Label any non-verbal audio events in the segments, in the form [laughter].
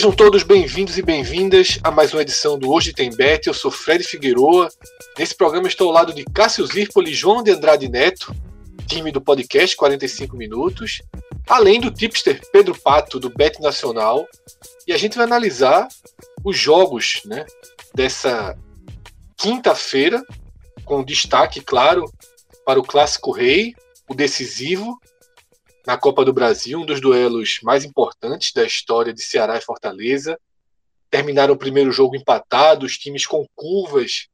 Sejam todos bem-vindos e bem-vindas a mais uma edição do Hoje Tem Bet. Eu sou Fred Figueroa. Nesse programa estou ao lado de Cássio Zirpoli e João de Andrade Neto, time do podcast 45 Minutos, além do tipster Pedro Pato, do Bet Nacional. E a gente vai analisar os jogos né, dessa quinta-feira, com destaque, claro, para o Clássico Rei, o decisivo, na Copa do Brasil, um dos duelos mais importantes da história de Ceará e Fortaleza. Terminaram o primeiro jogo empatado, os times com curvas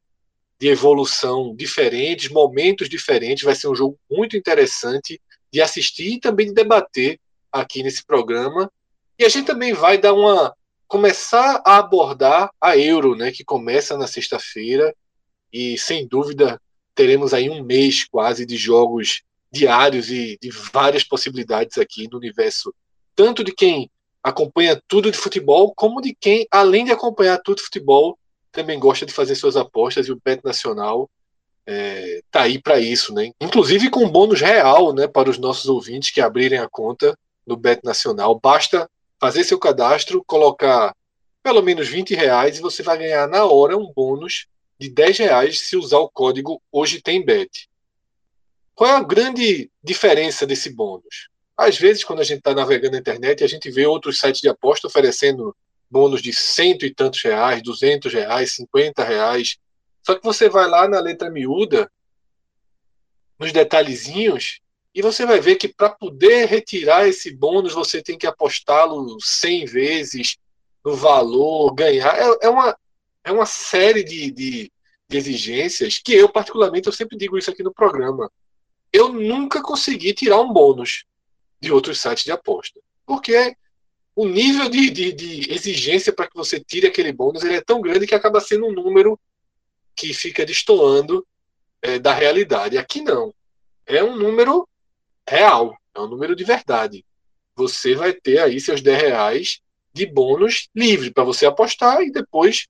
de evolução diferentes, momentos diferentes. Vai ser um jogo muito interessante de assistir e também de debater aqui nesse programa. E a gente também vai dar uma começar a abordar a Euro, né, que começa na sexta-feira e sem dúvida teremos aí um mês quase de jogos diários e de várias possibilidades aqui no universo, tanto de quem acompanha tudo de futebol, como de quem, além de acompanhar tudo de futebol, também gosta de fazer suas apostas e o Bet Nacional é, tá aí para isso, né? Inclusive com bônus real, né, para os nossos ouvintes que abrirem a conta no Bet Nacional. Basta fazer seu cadastro, colocar pelo menos 20 reais e você vai ganhar na hora um bônus de 10 reais se usar o código Hoje Tem Bet. Qual é a grande diferença desse bônus? Às vezes, quando a gente está navegando na internet, a gente vê outros sites de aposta oferecendo bônus de cento e tantos reais, duzentos reais, cinquenta reais. Só que você vai lá na letra miúda, nos detalhezinhos, e você vai ver que para poder retirar esse bônus, você tem que apostá-lo 100 vezes no valor, ganhar. É, é uma, é uma série de, de, de exigências que eu, particularmente, eu sempre digo isso aqui no programa eu nunca consegui tirar um bônus de outros sites de aposta. Porque o nível de, de, de exigência para que você tire aquele bônus ele é tão grande que acaba sendo um número que fica destoando é, da realidade. Aqui não. É um número real, é um número de verdade. Você vai ter aí seus 10 reais de bônus livre para você apostar e depois,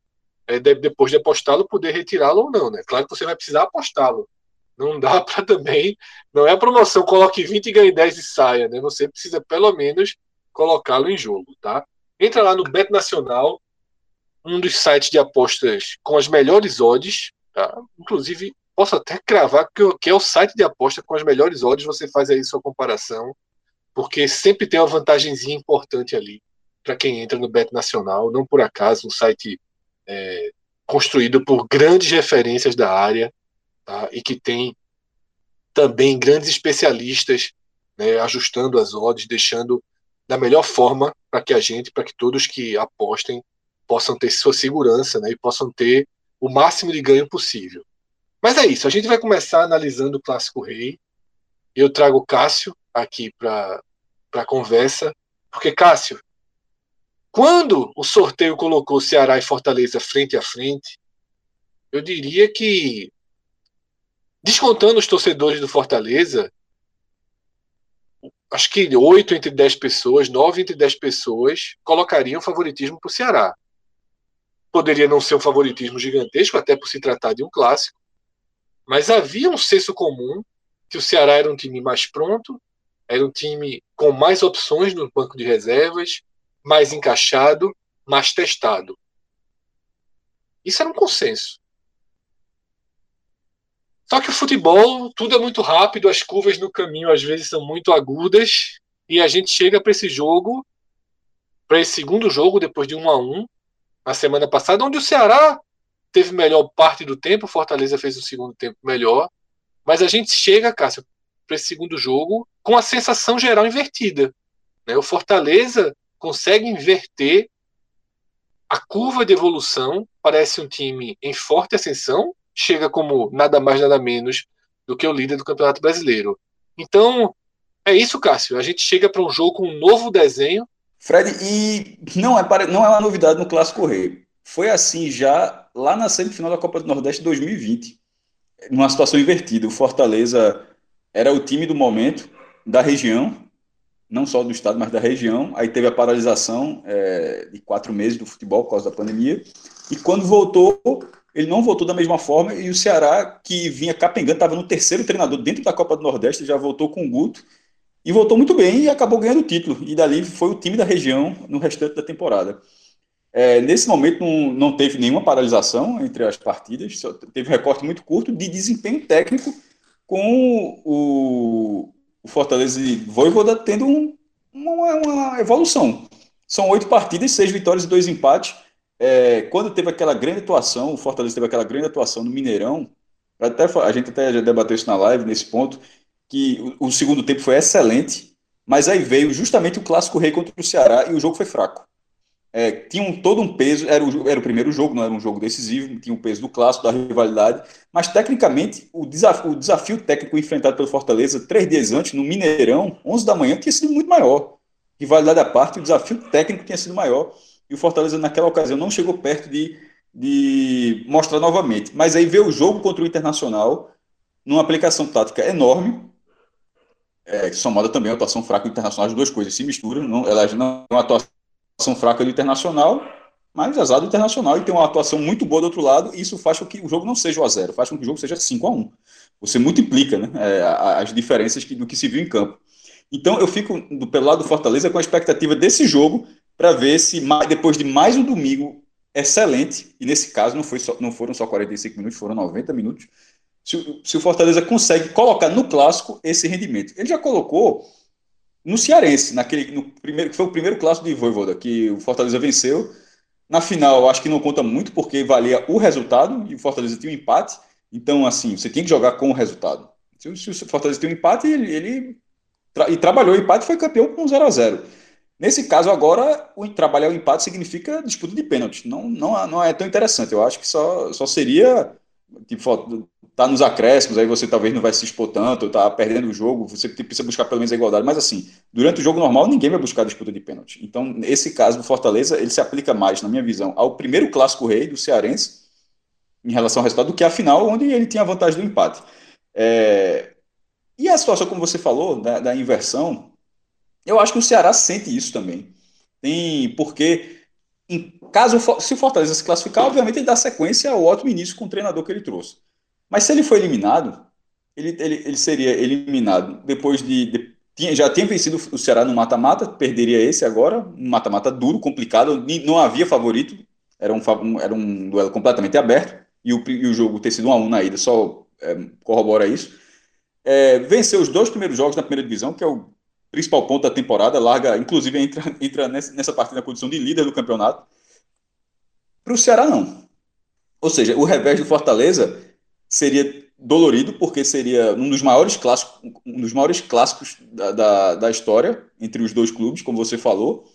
é, depois de apostá-lo, poder retirá-lo ou não. Né? Claro que você vai precisar apostá-lo. Não dá [laughs] para também. Não é a promoção, coloque 20 e ganhe 10 e saia, né? Você precisa pelo menos colocá-lo em jogo, tá? Entra lá no Bet Nacional, um dos sites de apostas com as melhores odds, tá? Inclusive, posso até cravar que é o site de aposta com as melhores odds, você faz aí sua comparação, porque sempre tem uma vantagemzinha importante ali para quem entra no Bet Nacional, não por acaso, um site é, construído por grandes referências da área, tá? e que tem também grandes especialistas né, ajustando as odds, deixando da melhor forma para que a gente, para que todos que apostem possam ter sua segurança né, e possam ter o máximo de ganho possível. Mas é isso, a gente vai começar analisando o Clássico Rei. Eu trago o Cássio aqui para a conversa, porque Cássio, quando o sorteio colocou Ceará e Fortaleza frente a frente, eu diria que Descontando os torcedores do Fortaleza, acho que 8 entre 10 pessoas, 9 entre 10 pessoas colocariam favoritismo para o Ceará. Poderia não ser um favoritismo gigantesco, até por se tratar de um clássico, mas havia um senso comum que o Ceará era um time mais pronto, era um time com mais opções no banco de reservas, mais encaixado, mais testado. Isso era um consenso. Só que o futebol, tudo é muito rápido, as curvas no caminho às vezes são muito agudas, e a gente chega para esse jogo, para esse segundo jogo, depois de um a um, na semana passada, onde o Ceará teve melhor parte do tempo, o Fortaleza fez o segundo tempo melhor, mas a gente chega, Cássio, para esse segundo jogo com a sensação geral invertida. Né? O Fortaleza consegue inverter a curva de evolução. Parece um time em forte ascensão, chega como nada mais nada menos do que o líder do Campeonato Brasileiro. Então, é isso, Cássio. A gente chega para um jogo com um novo desenho. Fred, e não é, não é uma novidade no Clássico Rei. Foi assim já lá na semifinal da Copa do Nordeste 2020, numa situação invertida. O Fortaleza era o time do momento, da região, não só do estado, mas da região. Aí teve a paralisação é, de quatro meses do futebol por causa da pandemia. E quando voltou, ele não voltou da mesma forma. E o Ceará, que vinha capengando, estava no terceiro treinador dentro da Copa do Nordeste, já voltou com o Guto. E voltou muito bem e acabou ganhando o título. E dali foi o time da região no restante da temporada. É, nesse momento não, não teve nenhuma paralisação entre as partidas, teve um recorte muito curto de desempenho técnico com o, o Fortaleza e Voivoda tendo um, uma, uma, evolução. São oito partidas, seis vitórias e dois empates. É, quando teve aquela grande atuação, o Fortaleza teve aquela grande atuação no Mineirão, até, a gente até já debateu isso na live, nesse ponto, que o, o segundo tempo foi excelente, mas aí veio justamente o Clássico Rei contra o Ceará e o jogo foi fraco é, tinha um, todo um peso, era o, era o primeiro jogo, não era um jogo decisivo, tinha o peso do clássico, da rivalidade, mas tecnicamente o desafio, o desafio técnico enfrentado pelo Fortaleza três dias antes, no Mineirão, 11 da manhã, tinha sido muito maior. Rivalidade à parte, o desafio técnico tinha sido maior, e o Fortaleza naquela ocasião não chegou perto de, de mostrar novamente. Mas aí veio o jogo contra o Internacional, numa aplicação tática enorme, é, somada também a atuação fraca do Internacional, as duas coisas se misturam, não, elas não é uma atuação fraca do Internacional, mas azar do Internacional e tem uma atuação muito boa do outro lado, e isso faz com que o jogo não seja 1 a 0 faz com que o jogo seja 5 a 1 Você multiplica né, é, as diferenças que, do que se viu em campo. Então eu fico do, pelo lado do Fortaleza com a expectativa desse jogo para ver se depois de mais um domingo excelente, e nesse caso não, foi só, não foram só 45 minutos, foram 90 minutos, se, se o Fortaleza consegue colocar no clássico esse rendimento. Ele já colocou no Cearense, naquele, no primeiro, que foi o primeiro clássico de Voivoda, que o Fortaleza venceu. Na final, acho que não conta muito, porque valia o resultado, e o Fortaleza tinha um empate. Então, assim, você tem que jogar com o resultado. Se, se o Fortaleza tem um empate, ele, ele tra e trabalhou o empate foi campeão com 0 a 0 Nesse caso, agora, o, trabalhar o empate significa disputa de pênalti. Não, não, não é tão interessante. Eu acho que só, só seria tipo, tá nos acréscimos, aí você talvez não vai se expor tanto, tá perdendo o jogo, você precisa buscar pelo menos a igualdade. Mas assim, durante o jogo normal, ninguém vai buscar disputa de pênalti. Então, esse caso do Fortaleza, ele se aplica mais, na minha visão, ao primeiro clássico rei do Cearense, em relação ao resultado, do que a final, onde ele tinha a vantagem do empate. É... E a situação, como você falou, da, da inversão, eu acho que o Ceará sente isso também. Tem, porque em caso se o Fortaleza se classificar, obviamente ele dá sequência ao ótimo início com o treinador que ele trouxe. Mas se ele for eliminado, ele, ele, ele seria eliminado depois de, de tinha, já tinha vencido o Ceará no mata-mata, perderia esse agora, um mata-mata duro, complicado, não havia favorito, era um, era um duelo completamente aberto, e o, e o jogo ter sido 1 a 1 na ida só é, corrobora isso. É, venceu os dois primeiros jogos na primeira divisão, que é o principal ponto da temporada, larga, inclusive entra, entra nessa, partida na condição de líder do campeonato. Para o Ceará, não. Ou seja, o revés do Fortaleza seria dolorido, porque seria um dos maiores clássicos, um dos maiores clássicos da, da, da história entre os dois clubes, como você falou.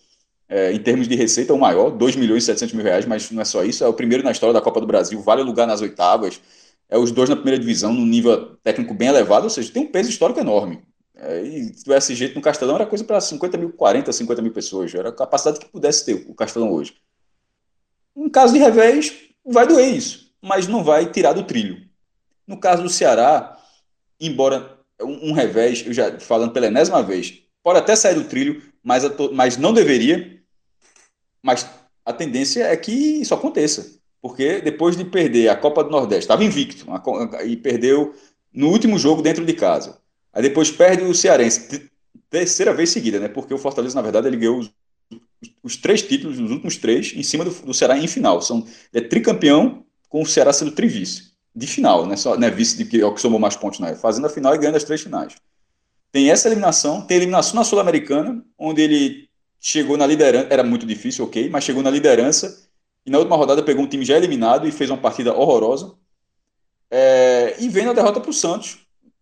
É, em termos de receita, o maior, 2 milhões e 700 mil reais, mas não é só isso, é o primeiro na história da Copa do Brasil, vale lugar nas oitavas, é os dois na primeira divisão, num nível técnico bem elevado, ou seja, tem um peso histórico enorme. E se tivesse jeito no Castelão, era coisa para 50 mil, 40, 50 mil pessoas, era a capacidade que pudesse ter o Castelão hoje. Em caso de revés, vai doer isso, mas não vai tirar do trilho. No caso do Ceará, embora um, um revés, eu já falando pela enésima vez, pode até sair do trilho, mas, mas não deveria. Mas a tendência é que isso aconteça. Porque depois de perder a Copa do Nordeste, estava invicto e perdeu no último jogo dentro de casa. Aí depois perde o Cearense, terceira vez seguida, né? Porque o Fortaleza, na verdade, ele ganhou os, os três títulos, os últimos três, em cima do, do Ceará em final. São, é tricampeão com o Ceará sendo trivice de final, né? Só, né? Vice de que é o que somou mais pontos, né? Fazendo a final e ganhando as três finais. Tem essa eliminação, tem a eliminação na Sul-Americana, onde ele chegou na liderança, era muito difícil, ok, mas chegou na liderança e na última rodada pegou um time já eliminado e fez uma partida horrorosa. É, e vem na derrota para o Santos.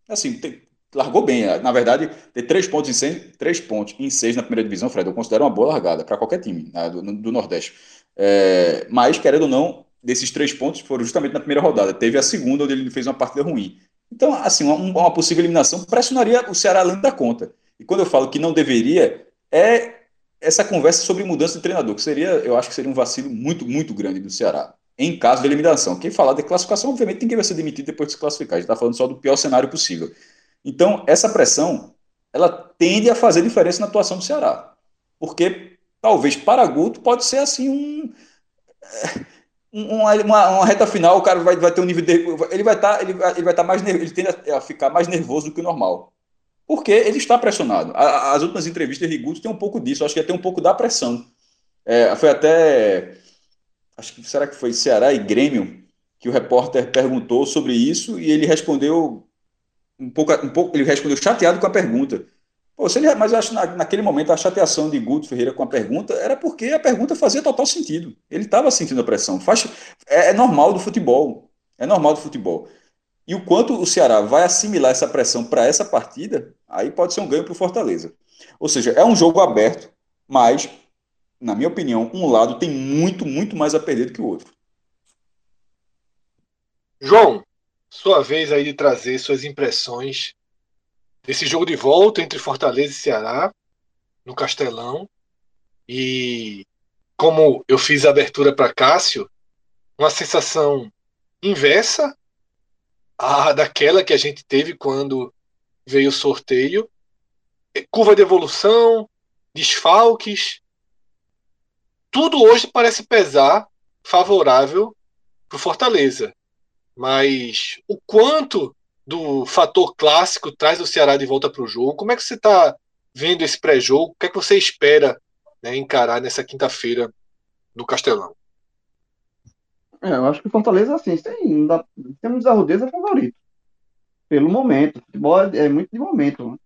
Assim, tem, largou bem. Na verdade, ter três pontos em seis, três pontos em seis na primeira divisão, Fred, eu considero uma boa largada para qualquer time né, do, do, Nordeste. É, mas, querendo ou não, desses três pontos foram justamente na primeira rodada. Teve a segunda, onde ele fez uma partida ruim. Então, assim, uma, uma possível eliminação pressionaria o Ceará além da conta. E quando eu falo que não deveria, é essa conversa sobre mudança de treinador, que seria, eu acho que seria um vacilo muito, muito grande do Ceará, em caso de eliminação. Quem falar de classificação, obviamente, ninguém vai ser demitido depois de se classificar. A gente está falando só do pior cenário possível. Então, essa pressão, ela tende a fazer diferença na atuação do Ceará. Porque, talvez, para Guto, pode ser assim um uma, uma, uma, reta final, o cara vai, vai ter um nível de, ele vai estar tá, ele, ele vai estar tá mais ele tende a ficar mais nervoso do que o normal. Porque ele está pressionado. as últimas entrevistas de Guto tem um pouco disso, acho que tem um pouco da pressão. É, foi até acho que será que foi Ceará e Grêmio que o repórter perguntou sobre isso e ele respondeu um pouco, um pouco ele respondeu chateado com a pergunta. Pô, ele, mas eu acho que na, naquele momento a chateação de Guto Ferreira com a pergunta era porque a pergunta fazia total sentido. Ele estava sentindo a pressão. Faz, é, é, normal do futebol. É normal do futebol. E o quanto o Ceará vai assimilar essa pressão para essa partida, aí pode ser um ganho para o Fortaleza. Ou seja, é um jogo aberto, mas, na minha opinião, um lado tem muito, muito mais a perder do que o outro. João, sua vez aí de trazer suas impressões desse jogo de volta entre Fortaleza e Ceará, no Castelão. E como eu fiz a abertura para Cássio, uma sensação inversa à daquela que a gente teve quando veio o sorteio. Curva de evolução, desfalques. Tudo hoje parece pesar favorável para Fortaleza. Mas o quanto do fator clássico traz o Ceará de volta para o jogo. Como é que você está vendo esse pré-jogo? O que é que você espera né, encarar nessa quinta-feira no Castelão? É, eu acho que o Fortaleza, assim, tem, temos a Rodeza favorito. Pelo momento. O futebol é, é muito de momento. Né?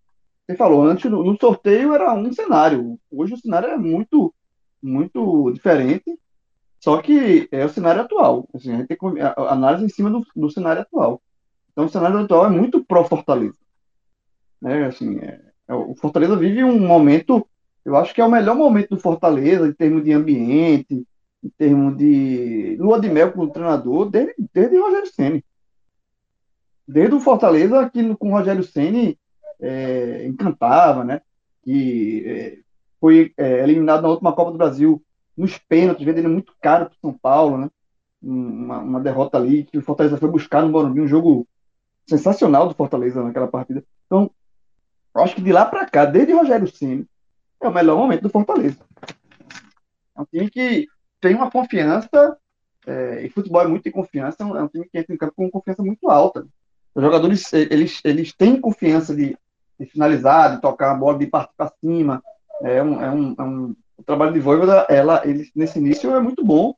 Você falou, antes no sorteio era um cenário. Hoje o cenário é muito, muito diferente. Só que é o cenário atual. Assim, a gente tem análise em cima do, do cenário atual. Então, o cenário atual é muito pró-Fortaleza. Né? Assim, é, é, o Fortaleza vive um momento, eu acho que é o melhor momento do Fortaleza, em termos de ambiente, em termos de lua de mel com o treinador, desde, desde Rogério Senni. Desde o Fortaleza, que com o Rogério Senni é, encantava, né? Que é, foi é, eliminado na última Copa do Brasil nos pênaltis, vendendo muito caro para o São Paulo, né? Uma, uma, derrota ali que o Fortaleza foi buscar no Morumbi, um jogo sensacional do Fortaleza naquela partida. Então, acho que de lá para cá, desde Rogério Ceni, é o melhor momento do Fortaleza. É um time que tem uma confiança, é, e futebol é muito de confiança, é um time que entra em campo com confiança muito alta. Os jogadores, eles, eles têm confiança de, de finalizar, de tocar a bola, de partir para cima. É um, é um, é um, o trabalho de Voivoda, ela, ele, nesse início, é muito bom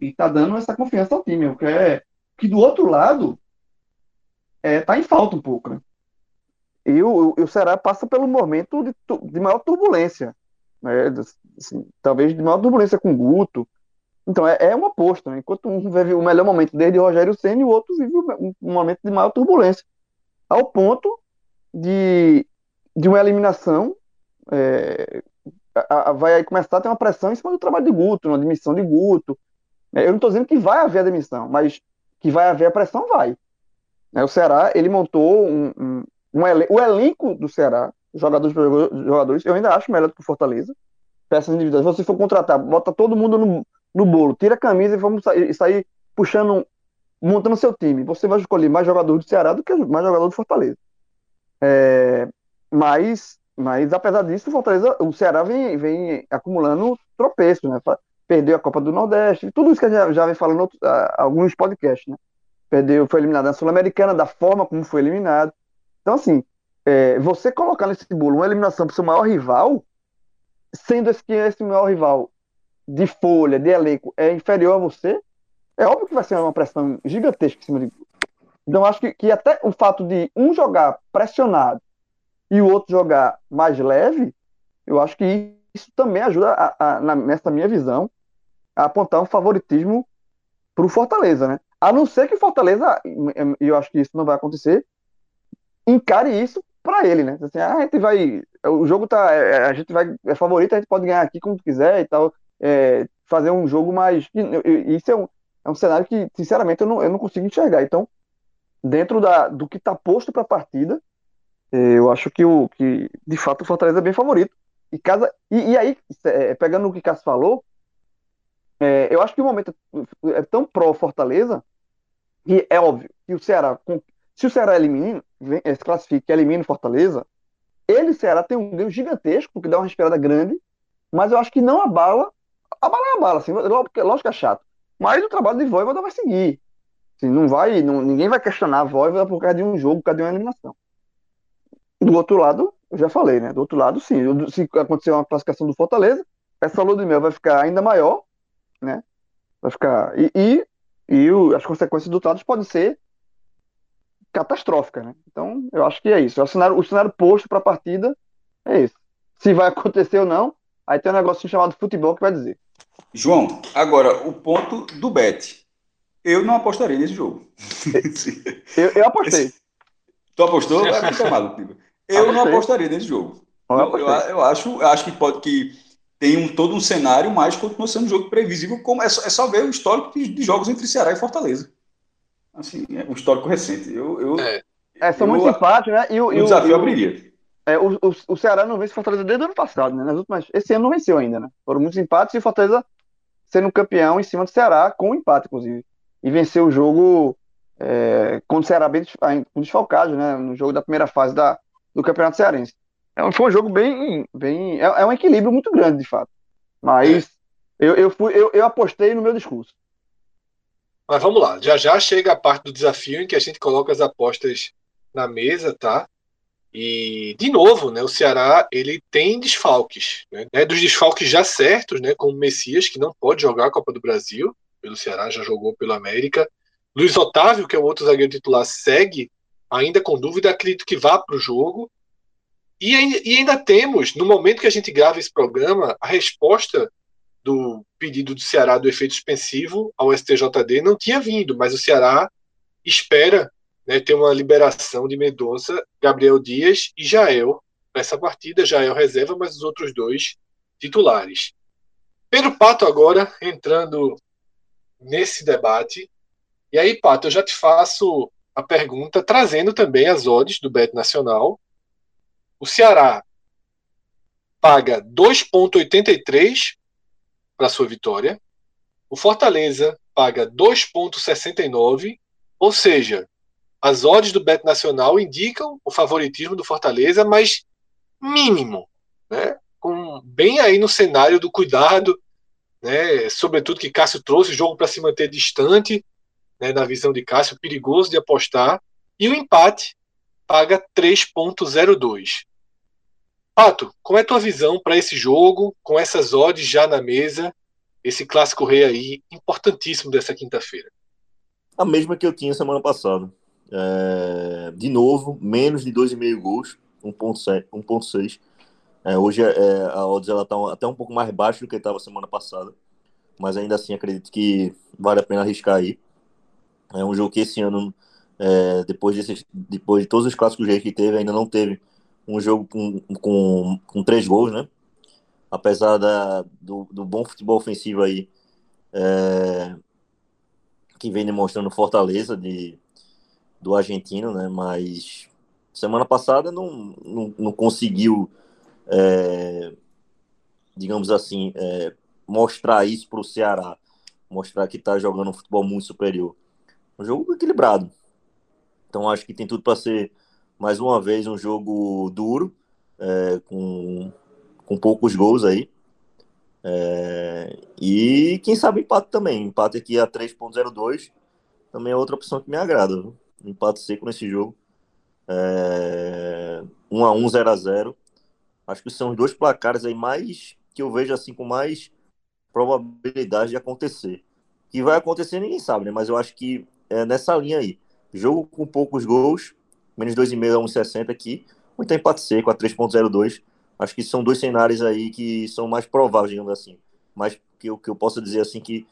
e está dando essa confiança ao time. O que, é, que do outro lado, é, tá em falta um pouco, né? E o, o Ceará passa pelo momento de, de maior turbulência, né? Assim, talvez de maior turbulência com o Guto. Então é, é uma aposta, né? Enquanto um vive o melhor momento desde Rogério Senna, o outro vive um, um momento de maior turbulência. Ao ponto de, de uma eliminação é, a, a, vai começar a ter uma pressão em cima do trabalho de Guto, uma demissão de Guto. É, eu não estou dizendo que vai haver a demissão, mas que vai haver a pressão, vai. Né, o Ceará, ele montou um, um, um elen o elenco do Ceará, jogadores jogadores, eu ainda acho melhor do que o Fortaleza. Peças individuais. Você for contratar, bota todo mundo no, no bolo, tira a camisa e vamos sair, sair puxando, montando seu time. Você vai escolher mais jogador do Ceará do que mais jogador do Fortaleza. É, mas, mas, apesar disso, o Fortaleza, o Ceará vem, vem acumulando tropeços, né? Perdeu a Copa do Nordeste, tudo isso que a gente já, vem falando em alguns podcasts, né? perdeu, foi eliminado na Sul-Americana, da forma como foi eliminado. Então, assim, é, você colocar nesse bolo uma eliminação para o seu maior rival, sendo esse, esse maior rival de folha, de elenco, é inferior a você, é óbvio que vai ser uma pressão gigantesca em cima de. Então, acho que, que até o fato de um jogar pressionado e o outro jogar mais leve, eu acho que isso também ajuda, a, a, na, nessa minha visão, a apontar um favoritismo para o Fortaleza, né? A não ser que Fortaleza, e eu acho que isso não vai acontecer, encare isso para ele, né? Assim, ah, a gente vai. O jogo tá. É, a gente vai. É favorito, a gente pode ganhar aqui como quiser e tal. É, fazer um jogo mais. Isso é um, é um cenário que, sinceramente, eu não, eu não consigo enxergar. Então, dentro da, do que está posto para a partida, é, eu acho que, o, que, de fato, o Fortaleza é bem favorito. E, casa, e, e aí, é, pegando o que Cássio falou, é, eu acho que o momento é tão pró-Fortaleza que é óbvio que o Ceará, se o Ceará elimina, se classifica e elimina o Fortaleza, ele, o Ceará, tem um ganho gigantesco, porque dá uma respirada grande, mas eu acho que não abala, abala é abala, assim, lógico que é chato, mas o trabalho de Voivoda vai seguir. Assim, não vai, não, ninguém vai questionar a Voivoda por causa de um jogo, por causa de uma eliminação. Do outro lado, eu já falei, né? Do outro lado, sim. Se acontecer uma classificação do Fortaleza, essa lua de mel vai ficar ainda maior, né? Vai ficar. E, e, e o, as consequências do trato podem ser catastróficas, né? Então, eu acho que é isso. O cenário, o cenário posto para a partida é isso. Se vai [laughs] acontecer ou não, aí tem um negocinho chamado futebol que vai dizer. João, agora, o ponto do Bet. Eu não apostaria nesse jogo. eu, eu apostei. Esse... [laughs] Tu apostou? É muito maluco, Eu não apostaria nesse jogo. Eu, eu, eu, acho, eu acho que pode que tem um, todo um cenário, mas continua sendo um jogo previsível, como é só, é só ver o histórico de, de, jogos entre Ceará e Fortaleza. Assim, é um histórico recente. Eu, eu, é. é são muito simpáticos, né? E o, o desafio abriria. É, o, o, o, Ceará não vence Fortaleza desde o ano passado, né? Nas últimas, esse ano não venceu ainda, né? Foram muitos empates e o Fortaleza sendo campeão em cima do Ceará, com um empate, inclusive. E venceu o jogo é, com o Ceará bem desfalcado, né? No jogo da primeira fase da, do Campeonato Cearense. É, foi um jogo bem. bem é, é, um equilíbrio muito grande, de fato. Mas é. eu, eu, fui, eu, eu apostei no meu discurso. Mas vamos lá, já já chega a parte do desafio em que a gente coloca as apostas na mesa, tá? E, de novo, né, o Ceará ele tem desfalques. Né, né dos desfalques já certos, né, como o Messias, que não pode jogar a Copa do Brasil, pelo Ceará, já jogou pelo América. Luiz Otávio, que é o outro zagueiro titular, segue ainda com dúvida, acredito que vá para o jogo. E, e ainda temos, no momento que a gente grava esse programa, a resposta do pedido do Ceará do efeito suspensivo ao STJD não tinha vindo, mas o Ceará espera né, ter uma liberação de Mendonça, Gabriel Dias e Jael para essa partida. Jael reserva, mas os outros dois titulares. Pedro Pato agora entrando nesse debate. E aí, Pato, eu já te faço a pergunta trazendo também as odds do Bet Nacional. O Ceará paga 2,83 para sua vitória. O Fortaleza paga 2,69, ou seja, as odds do Bet Nacional indicam o favoritismo do Fortaleza, mas mínimo, né? Com, bem aí no cenário do cuidado, né? Sobretudo que Cássio trouxe o jogo para se manter distante, né? Na visão de Cássio, perigoso de apostar. E o empate paga 3,02. Pato, qual é a tua visão para esse jogo, com essas odds já na mesa, esse clássico rei aí, importantíssimo dessa quinta-feira? A mesma que eu tinha semana passada. É, de novo, menos de 2,5 gols, 1,6. É, hoje é, a odds ela tá até um pouco mais baixa do que estava semana passada, mas ainda assim acredito que vale a pena arriscar aí. É um jogo que esse ano, é, depois, depois de todos os clássicos reis que teve, ainda não teve um jogo com, com, com três gols, né? Apesar da, do, do bom futebol ofensivo aí, é, que vem demonstrando Fortaleza de, do argentino, né? Mas semana passada não, não, não conseguiu, é, digamos assim, é, mostrar isso para o Ceará, mostrar que está jogando um futebol muito superior. Um jogo equilibrado. Então acho que tem tudo para ser mais uma vez um jogo duro, é, com, com poucos gols aí. É, e quem sabe empate também. Empate aqui a 3.02 também é outra opção que me agrada. Viu? Empate seco nesse jogo. É, 1 a 1 0 a 0 Acho que são os dois placares aí mais que eu vejo assim com mais probabilidade de acontecer. Que vai acontecer ninguém sabe, né? Mas eu acho que é nessa linha aí. Jogo com poucos gols menos 2,5 a 1,60 aqui, então empate seco a 3,02. Acho que são dois cenários aí que são mais prováveis, digamos assim. Mas que eu, que eu posso dizer assim que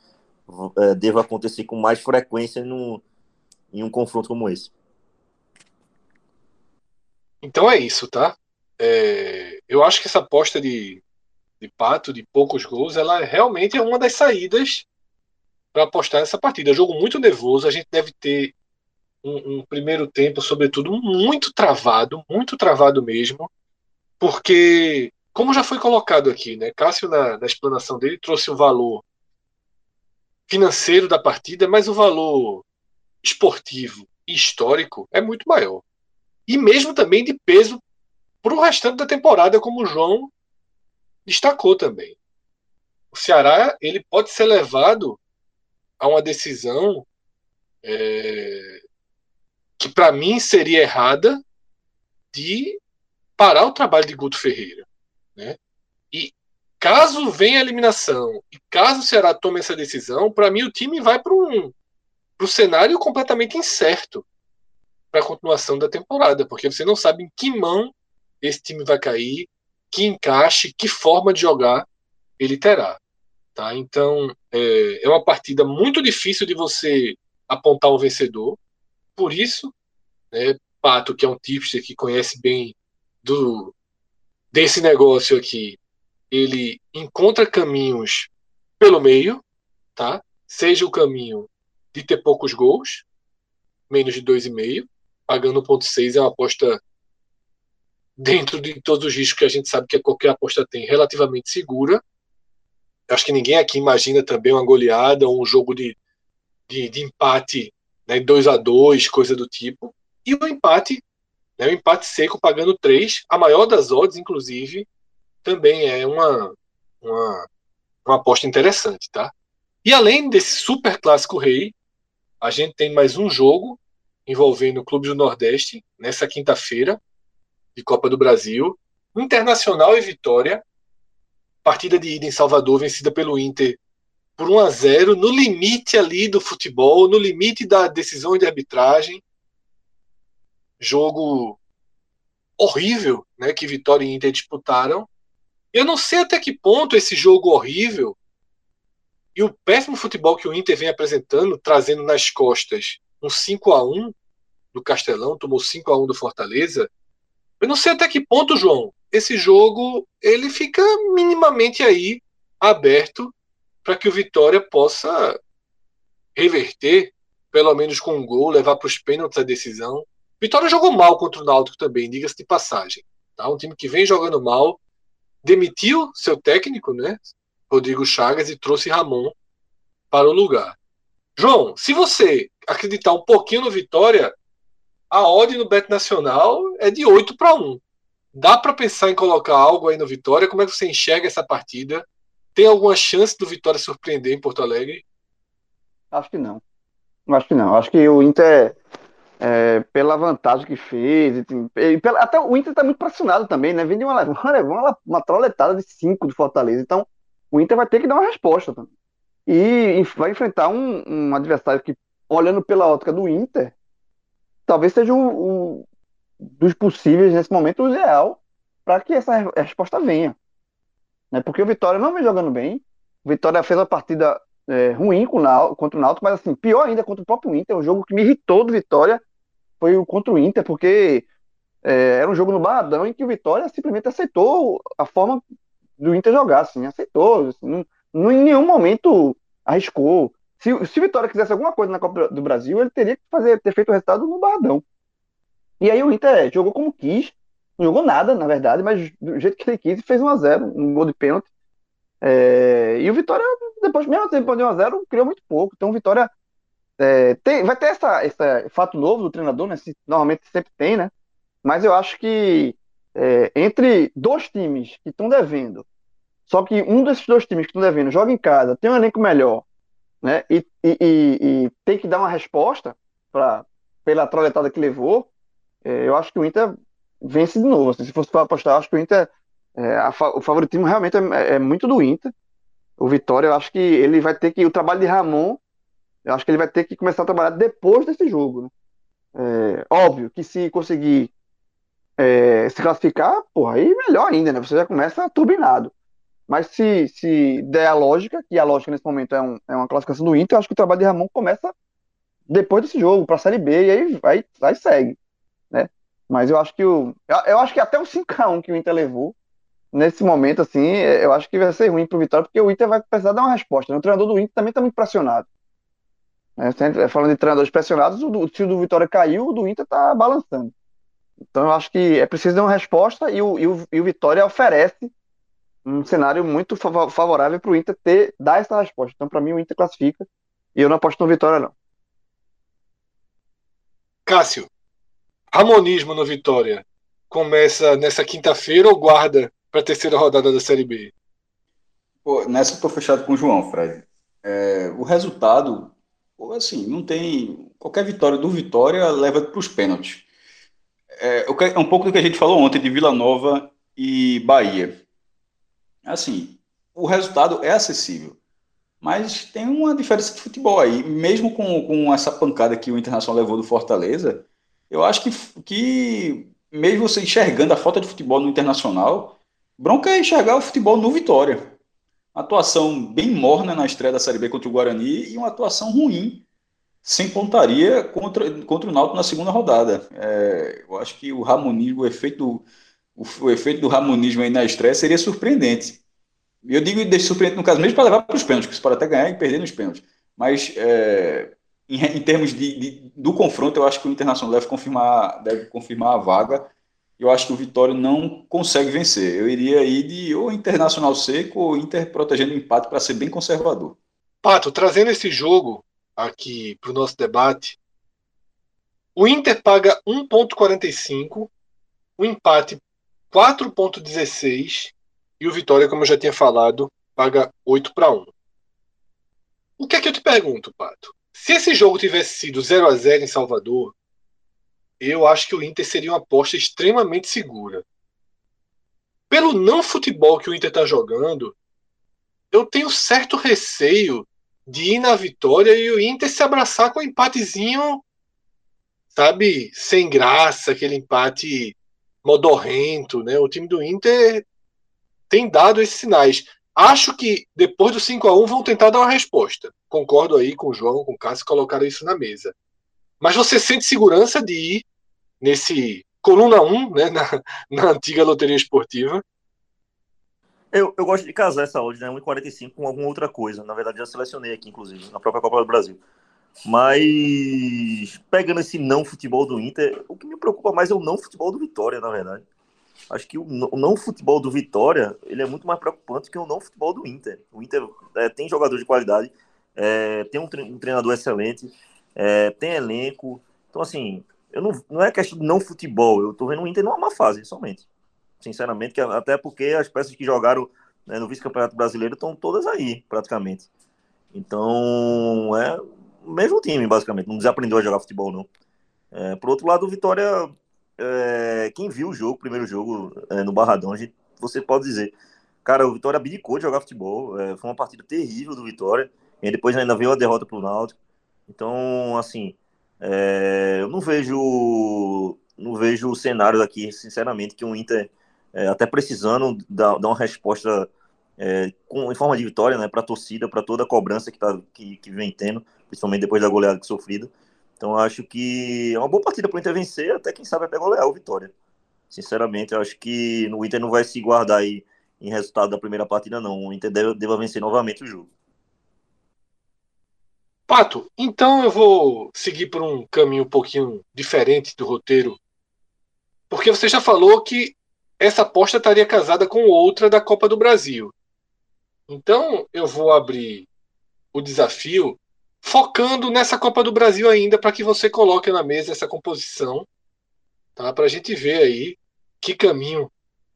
é, deva acontecer com mais frequência no, em um confronto como esse. Então é isso, tá? É, eu acho que essa aposta de, de pato, de poucos gols, ela realmente é uma das saídas para apostar nessa partida. É jogo muito nervoso, a gente deve ter um, um, primeiro tempo, sobretudo, muito travado, muito travado mesmo, porque, como já foi colocado aqui, né, Cássio, na, na explanação dele, trouxe o valor financeiro da partida, mas o valor esportivo e histórico é muito maior. E mesmo também de peso para o restante da temporada, como o João destacou também. O Ceará ele pode ser levado a uma decisão é, que para mim seria errada de parar o trabalho de Guto Ferreira. Né? E caso venha a eliminação e caso o Ceará tome essa decisão, para mim o time vai para um pro cenário completamente incerto para a continuação da temporada, porque você não sabe em que mão esse time vai cair, que encaixe, que forma de jogar ele terá. Tá? Então é, é uma partida muito difícil de você apontar um vencedor. Por isso, né, Pato, que é um tipster que conhece bem do desse negócio aqui, ele encontra caminhos pelo meio, tá? Seja o caminho de ter poucos gols, menos de 2,5, pagando 1,6 é uma aposta dentro de todos os riscos que a gente sabe que qualquer aposta tem, relativamente segura. Acho que ninguém aqui imagina também uma goleada ou um jogo de, de, de empate, né, 2 a 2 coisa do tipo. E o empate, né, o empate seco pagando 3, a maior das odds, inclusive, também é uma, uma, uma aposta interessante, tá? E além desse super clássico rei, a gente tem mais um jogo envolvendo o Clube do Nordeste nessa quinta-feira de Copa do Brasil, Internacional e Vitória, partida de ida em Salvador vencida pelo Inter por 1 a 0 no limite ali do futebol, no limite da decisão de arbitragem. Jogo horrível, né, que Vitória e Inter disputaram. Eu não sei até que ponto esse jogo horrível e o péssimo futebol que o Inter vem apresentando, trazendo nas costas um 5 a 1 do Castelão, tomou 5 a 1 do Fortaleza. Eu não sei até que ponto, João, esse jogo ele fica minimamente aí aberto para que o Vitória possa reverter, pelo menos com um gol, levar para os pênaltis a decisão. Vitória jogou mal contra o Náutico também, diga-se de passagem. Tá? Um time que vem jogando mal, demitiu seu técnico, né? Rodrigo Chagas, e trouxe Ramon para o lugar. João, se você acreditar um pouquinho no Vitória, a odd no Bet Nacional é de 8 para 1. Dá para pensar em colocar algo aí no Vitória? Como é que você enxerga essa partida? Tem alguma chance do Vitória surpreender em Porto Alegre? Acho que não. Acho que não. Acho que o Inter, é, pela vantagem que fez, e, e pela, até o Inter está muito pressionado também, né? Vem de uma, [laughs] uma, uma, troletada de 5 do Fortaleza. Então, o Inter vai ter que dar uma resposta também. E vai enfrentar um, um adversário que, olhando pela ótica do Inter, talvez seja o dos possíveis nesse momento o ideal para que essa resposta venha. Né? Porque o Vitória não vem jogando bem. O Vitória fez uma partida é, ruim com o contra o Náutico, mas assim, pior ainda contra o próprio Inter. O jogo que me irritou do Vitória foi o contra o Inter, porque é, era um jogo no Barradão em que o Vitória simplesmente aceitou a forma do Inter jogar, assim, aceitou. Assim, não, não, em nenhum momento arriscou. Se, se o Vitória quisesse alguma coisa na Copa do Brasil, ele teria que fazer, ter feito o resultado no Barradão. E aí o Inter jogou como quis, não jogou nada, na verdade, mas do jeito que ele quis, fez 1x0, um gol de pênalti. É, e o Vitória, depois, mesmo assim, depois de 1x0, criou muito pouco. Então o Vitória é, tem, vai ter essa, esse fato novo do treinador, né? Normalmente sempre tem, né? Mas eu acho que é, entre dois times que estão devendo, só que um desses dois times que estão devendo joga em casa, tem um elenco melhor, né? E, e, e, e tem que dar uma resposta pra, pela troletada que levou. É, eu acho que o Inter vence de novo. Assim, se fosse para apostar, acho que o Inter, é, a, o favoritismo realmente é, é, muito do Inter. O Vitória, eu acho que ele vai ter que. O trabalho de Ramon, eu acho que ele vai ter que começar a trabalhar depois desse jogo. Né? É, óbvio que se conseguir é, se classificar, porra, aí melhor ainda, né? Você já começa turbinado. Mas se, se der a lógica, que a lógica nesse momento é, um, é uma classificação do Inter, eu acho que o trabalho de Ramon começa depois desse jogo, para a Série B, e aí, aí, aí segue. Né? Mas eu acho que o. Eu acho que até o 5x1 que o Inter levou, nesse momento, assim, eu acho que vai ser ruim pro Vitória, porque o Inter vai precisar dar uma resposta. Né? O treinador do Inter também tá muito pressionado. É, falando de treinadores pressionados, o, se o do Vitória caiu, o do Inter tá balançando. Então eu acho que é preciso dar uma resposta e o, e o, e o Vitória oferece um cenário muito favorável para o Inter ter, dar essa resposta. Então, para mim, o Inter classifica e eu não aposto no Vitória, não. Cássio, Ramonismo no Vitória começa nessa quinta-feira ou guarda para a terceira rodada da Série B? Pô, nessa eu tô fechado com o João, Fred. É, o resultado, assim, não tem. Qualquer vitória do Vitória leva para os pênaltis. É, é um pouco do que a gente falou ontem de Vila Nova e Bahia. Assim, o resultado é acessível. Mas tem uma diferença de futebol aí. Mesmo com, com essa pancada que o Internacional levou do Fortaleza, eu acho que, que mesmo você enxergando a falta de futebol no Internacional, bronca é enxergar o futebol no Vitória. Atuação bem morna na estreia da Série B contra o Guarani e uma atuação ruim, sem pontaria, contra, contra o Náutico na segunda rodada. É, eu acho que o Ramonismo, o efeito, o, o, efeito do Ramonismo aí na estreia seria surpreendente. Eu digo de surpreendente no caso mesmo para levar para os pênaltis, pode até ganhar e perder nos pênaltis. Mas é, em, em termos de, de, do confronto, eu acho que o Internacional deve confirmar, deve confirmar a vaga. Eu acho que o Vitória não consegue vencer. Eu iria ir de ou Internacional seco ou Inter protegendo o empate para ser bem conservador. Pato, trazendo esse jogo aqui para o nosso debate, o Inter paga 1,45, o empate 4,16 e o Vitória, como eu já tinha falado, paga 8 para 1. O que é que eu te pergunto, Pato? Se esse jogo tivesse sido 0 a 0 em Salvador, eu acho que o Inter seria uma aposta extremamente segura. Pelo não futebol que o Inter está jogando, eu tenho certo receio de ir na vitória e o Inter se abraçar com um empatezinho, sabe, sem graça, aquele empate modorrento, né? O time do Inter tem dado esses sinais. Acho que depois do 5 a 1 vão tentar dar uma resposta. Concordo aí com o João, com o Cássio, colocaram isso na mesa. Mas você sente segurança de ir nesse coluna 1, né, na, [laughs] na antiga loteria esportiva? Eu, eu gosto de casar essa odd, né, 1,45 com alguma outra coisa. Na verdade, já selecionei aqui, inclusive, na própria Copa do Brasil. Mas, pegando esse não futebol do Inter, o que me preocupa mais é o não futebol do Vitória, na verdade. Acho que o não futebol do Vitória ele é muito mais preocupante que o não futebol do Inter. O Inter é, tem jogador de qualidade, é, tem um, treinador excelente, é, tem elenco. Então, assim, eu não, não é questão de não futebol. Eu tô vendo o Inter numa má fase, somente. Sinceramente, que, até porque as peças que jogaram né, no vice-campeonato brasileiro estão todas aí, praticamente. Então, é o mesmo time, basicamente. Não desaprendeu a jogar futebol, não. É, por outro lado, o Vitória é, quem viu o jogo, o primeiro jogo é, no Barradão, gente, você pode dizer, cara, o Vitória abdicou de jogar futebol, é, foi uma partida terrível do Vitória, e depois ainda veio a derrota pro Náutico. Então, assim, é, eu não vejo não vejo o cenário aqui, sinceramente, que o Inter, é, até precisando dar, dar uma resposta é, com, em forma de vitória, né, para a torcida, para toda a cobrança que, tá, que, que vem tendo, principalmente depois da goleada sofrida. Então acho que é uma boa partida para o Inter vencer, até quem sabe até golear o Vitória. Sinceramente, acho que o Inter não vai se guardar aí em resultado da primeira partida, não. O Inter deve, deve vencer novamente o jogo. Pato, então eu vou seguir por um caminho um pouquinho diferente do roteiro. Porque você já falou que essa aposta estaria casada com outra da Copa do Brasil. Então eu vou abrir o desafio focando nessa Copa do Brasil ainda, para que você coloque na mesa essa composição, tá? para a gente ver aí que caminho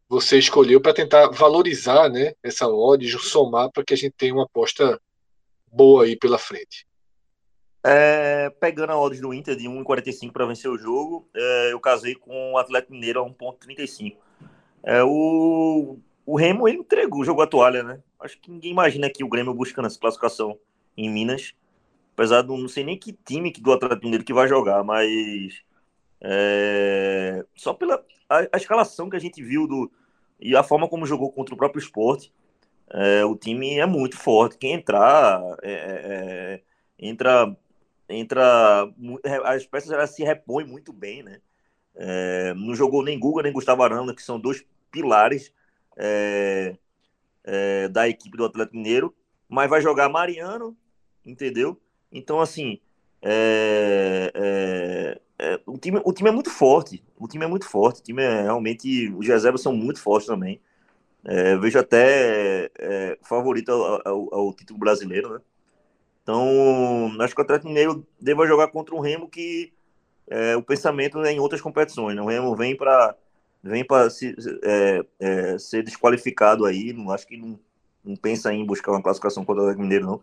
você escolheu para tentar valorizar né, essa odd, somar para que a gente tenha uma aposta boa aí pela frente. É, pegando a odds do Inter de 1,45 para vencer o jogo, é, eu casei com o Atlético Mineiro a 1,35. É, o, o Remo ele entregou, jogou a toalha, né? Acho que ninguém imagina que o Grêmio buscando essa classificação em Minas Apesar de não sei nem que time do Atlético Mineiro que vai jogar, mas é, só pela a, a, escalação que a gente viu do, e a forma como jogou contra o próprio esporte, é, o time é muito forte. Quem entrar, é, é, é entra, entra, as peças elas se repõem muito bem, né? É, não jogou nem Guga nem Gustavo Arana, que são dois pilares é, é, da equipe do Atlético Mineiro, mas vai jogar Mariano, entendeu? Então, assim, é, é, é, o, time, o time é muito forte. O time é muito forte. O time é realmente. Os reservas são muito fortes também. É, vejo até é, favorito ao, ao, ao, título brasileiro, né? Então, acho que o Atlético Mineiro deva jogar contra um Remo que é, o pensamento é em outras competições. Né? O Remo vem para vem para é, é, ser desqualificado aí. Não acho que não, não pensa em buscar uma classificação contra o Atlético Mineiro, não.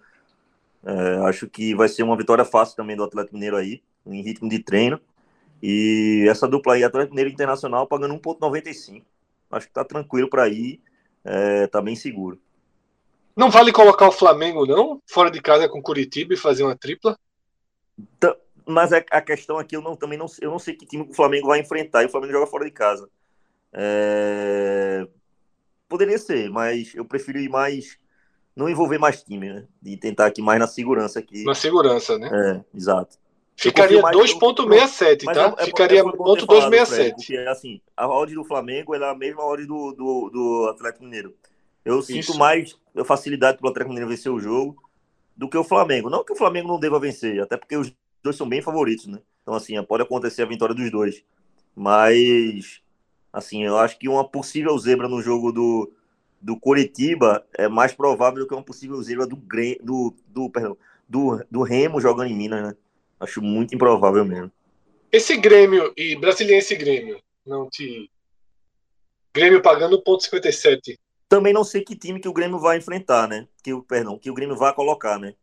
É, acho que vai ser uma vitória fácil também do Atlético Mineiro aí, em ritmo de treino. E essa dupla aí, Atlético Mineiro Internacional, pagando 1,95. Acho que tá tranquilo para ir, é, tá bem seguro. Não vale colocar o Flamengo, não? Fora de casa com Curitiba e fazer uma tripla? Tá, mas é, a questão aqui, eu não, também não, eu não sei que time o Flamengo vai enfrentar e o Flamengo joga fora de casa. É... Poderia ser, mas eu prefiro ir mais não envolver mais time, né? De tentar aqui mais na segurança aqui. Na segurança, né? É, exato. Ficaria 2.67, tá? É, Ficaria é, ponto 267. Porque, assim, a odd do Flamengo é a mesma odd do, do, do Atlético Mineiro. Eu Isso. sinto mais facilidade para o Atlético Mineiro vencer o jogo do que o Flamengo. Não que o Flamengo não deva vencer, até porque os dois são bem favoritos, né? Então, assim, pode acontecer a vitória dos dois. Mas, assim, eu acho que uma possível zebra no jogo do, do Coritiba é mais provável do que uma possível zebra do, do, do, perdão, do, do Remo jogando em Minas, né? Acho muito improvável mesmo. Esse Grêmio e Brasiliense Grêmio, não te. Grêmio pagando 1,57. Também não sei que time que o Grêmio vai enfrentar, né? Que o, perdão, que o Grêmio vai colocar, né?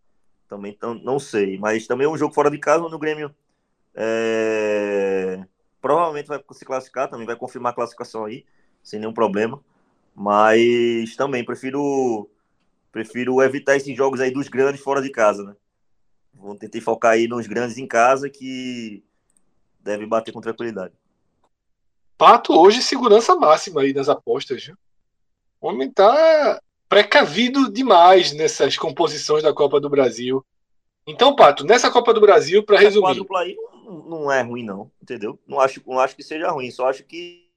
Também então, não sei. Mas também é um jogo fora de casa onde o Grêmio é... provavelmente vai se classificar, também vai confirmar a classificação aí, sem nenhum problema. Mas também prefiro prefiro evitar esses jogos aí dos grandes fora de casa, né? Vou tentar focar aí nos grandes em casa que deve bater com tranquilidade. Pato hoje segurança máxima aí nas apostas, viu? O homem tá precavido demais nessas composições da Copa do Brasil. Então, Pato, nessa Copa do Brasil, para resumir. Aí não é ruim, não, entendeu? Não acho, não acho que seja ruim, só acho que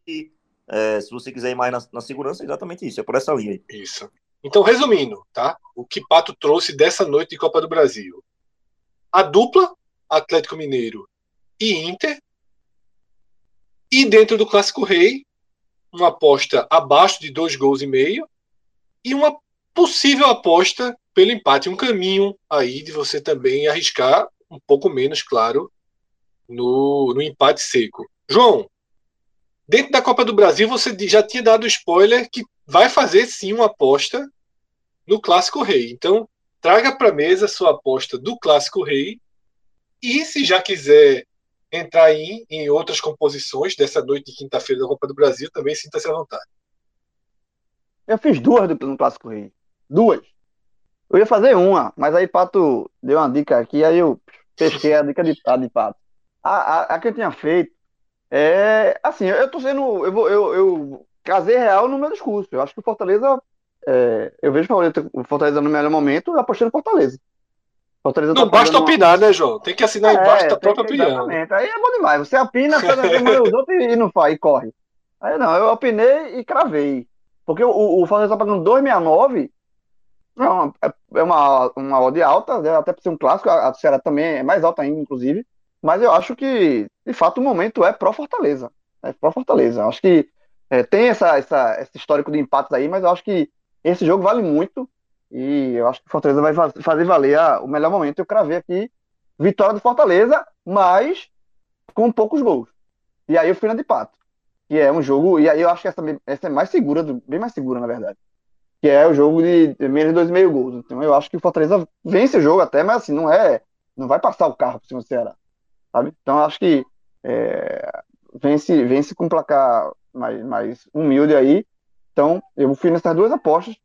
é, se você quiser ir mais na, na, segurança, é exatamente isso, é por essa linha. Isso. Então, resumindo, tá? O que Pato trouxe dessa noite de Copa do Brasil. A dupla, Atlético Mineiro e Inter. E dentro do Clássico Rei, uma aposta abaixo de dois gols e meio. E uma possível aposta pelo empate. Um caminho aí de você também arriscar um pouco menos, claro, no, no empate seco. João, Dentro da Copa do Brasil, você já tinha dado spoiler que vai fazer sim uma aposta no Clássico Rei. Então, traga para mesa sua aposta do Clássico Rei. E se já quiser entrar em, em outras composições dessa noite de quinta-feira da Copa do Brasil, também sinta-se à vontade. Eu fiz duas no Clássico Rei. Duas. Eu ia fazer uma, mas aí Pato deu uma dica aqui, aí eu pesquei a dica de, a de Pato. A, a, a que eu tinha feito é, assim, eu tô sendo. Eu, vou, eu, eu casei real no meu discurso. Eu acho que o Fortaleza. É, eu vejo o Fortaleza no melhor momento apostando no Fortaleza. Fortaleza não tá basta opinar, uma... né, João? Tem que assinar é, embaixo da própria opinião. Exatamente. Aí é bom demais. Você opina, você os outros e não faz, e corre. Aí não, eu opinei e cravei. Porque o, o Fortaleza tá pagando 2,69. É uma, é, é uma, uma odd alta, né? até por ser um clássico. A, a Ceará também é mais alta ainda, inclusive. Mas eu acho que, de fato, o momento é pró-Fortaleza. É pró-Fortaleza. Acho que é, tem essa, essa, esse histórico de empates aí, mas eu acho que esse jogo vale muito. E eu acho que o Fortaleza vai fazer valer a, o melhor momento. Eu cravei aqui vitória do Fortaleza, mas com poucos gols. E aí fui na de pato. Que é um jogo. E aí eu acho que essa, essa é mais segura, bem mais segura, na verdade. Que é o jogo de menos de 2,5 gols. Então eu acho que o Fortaleza vence o jogo até, mas assim, não é. Não vai passar o carro por cima do Ceará sabe? Então acho que é, vence, vence com um placar mais, mais humilde aí. Então eu fui nessas duas apostas.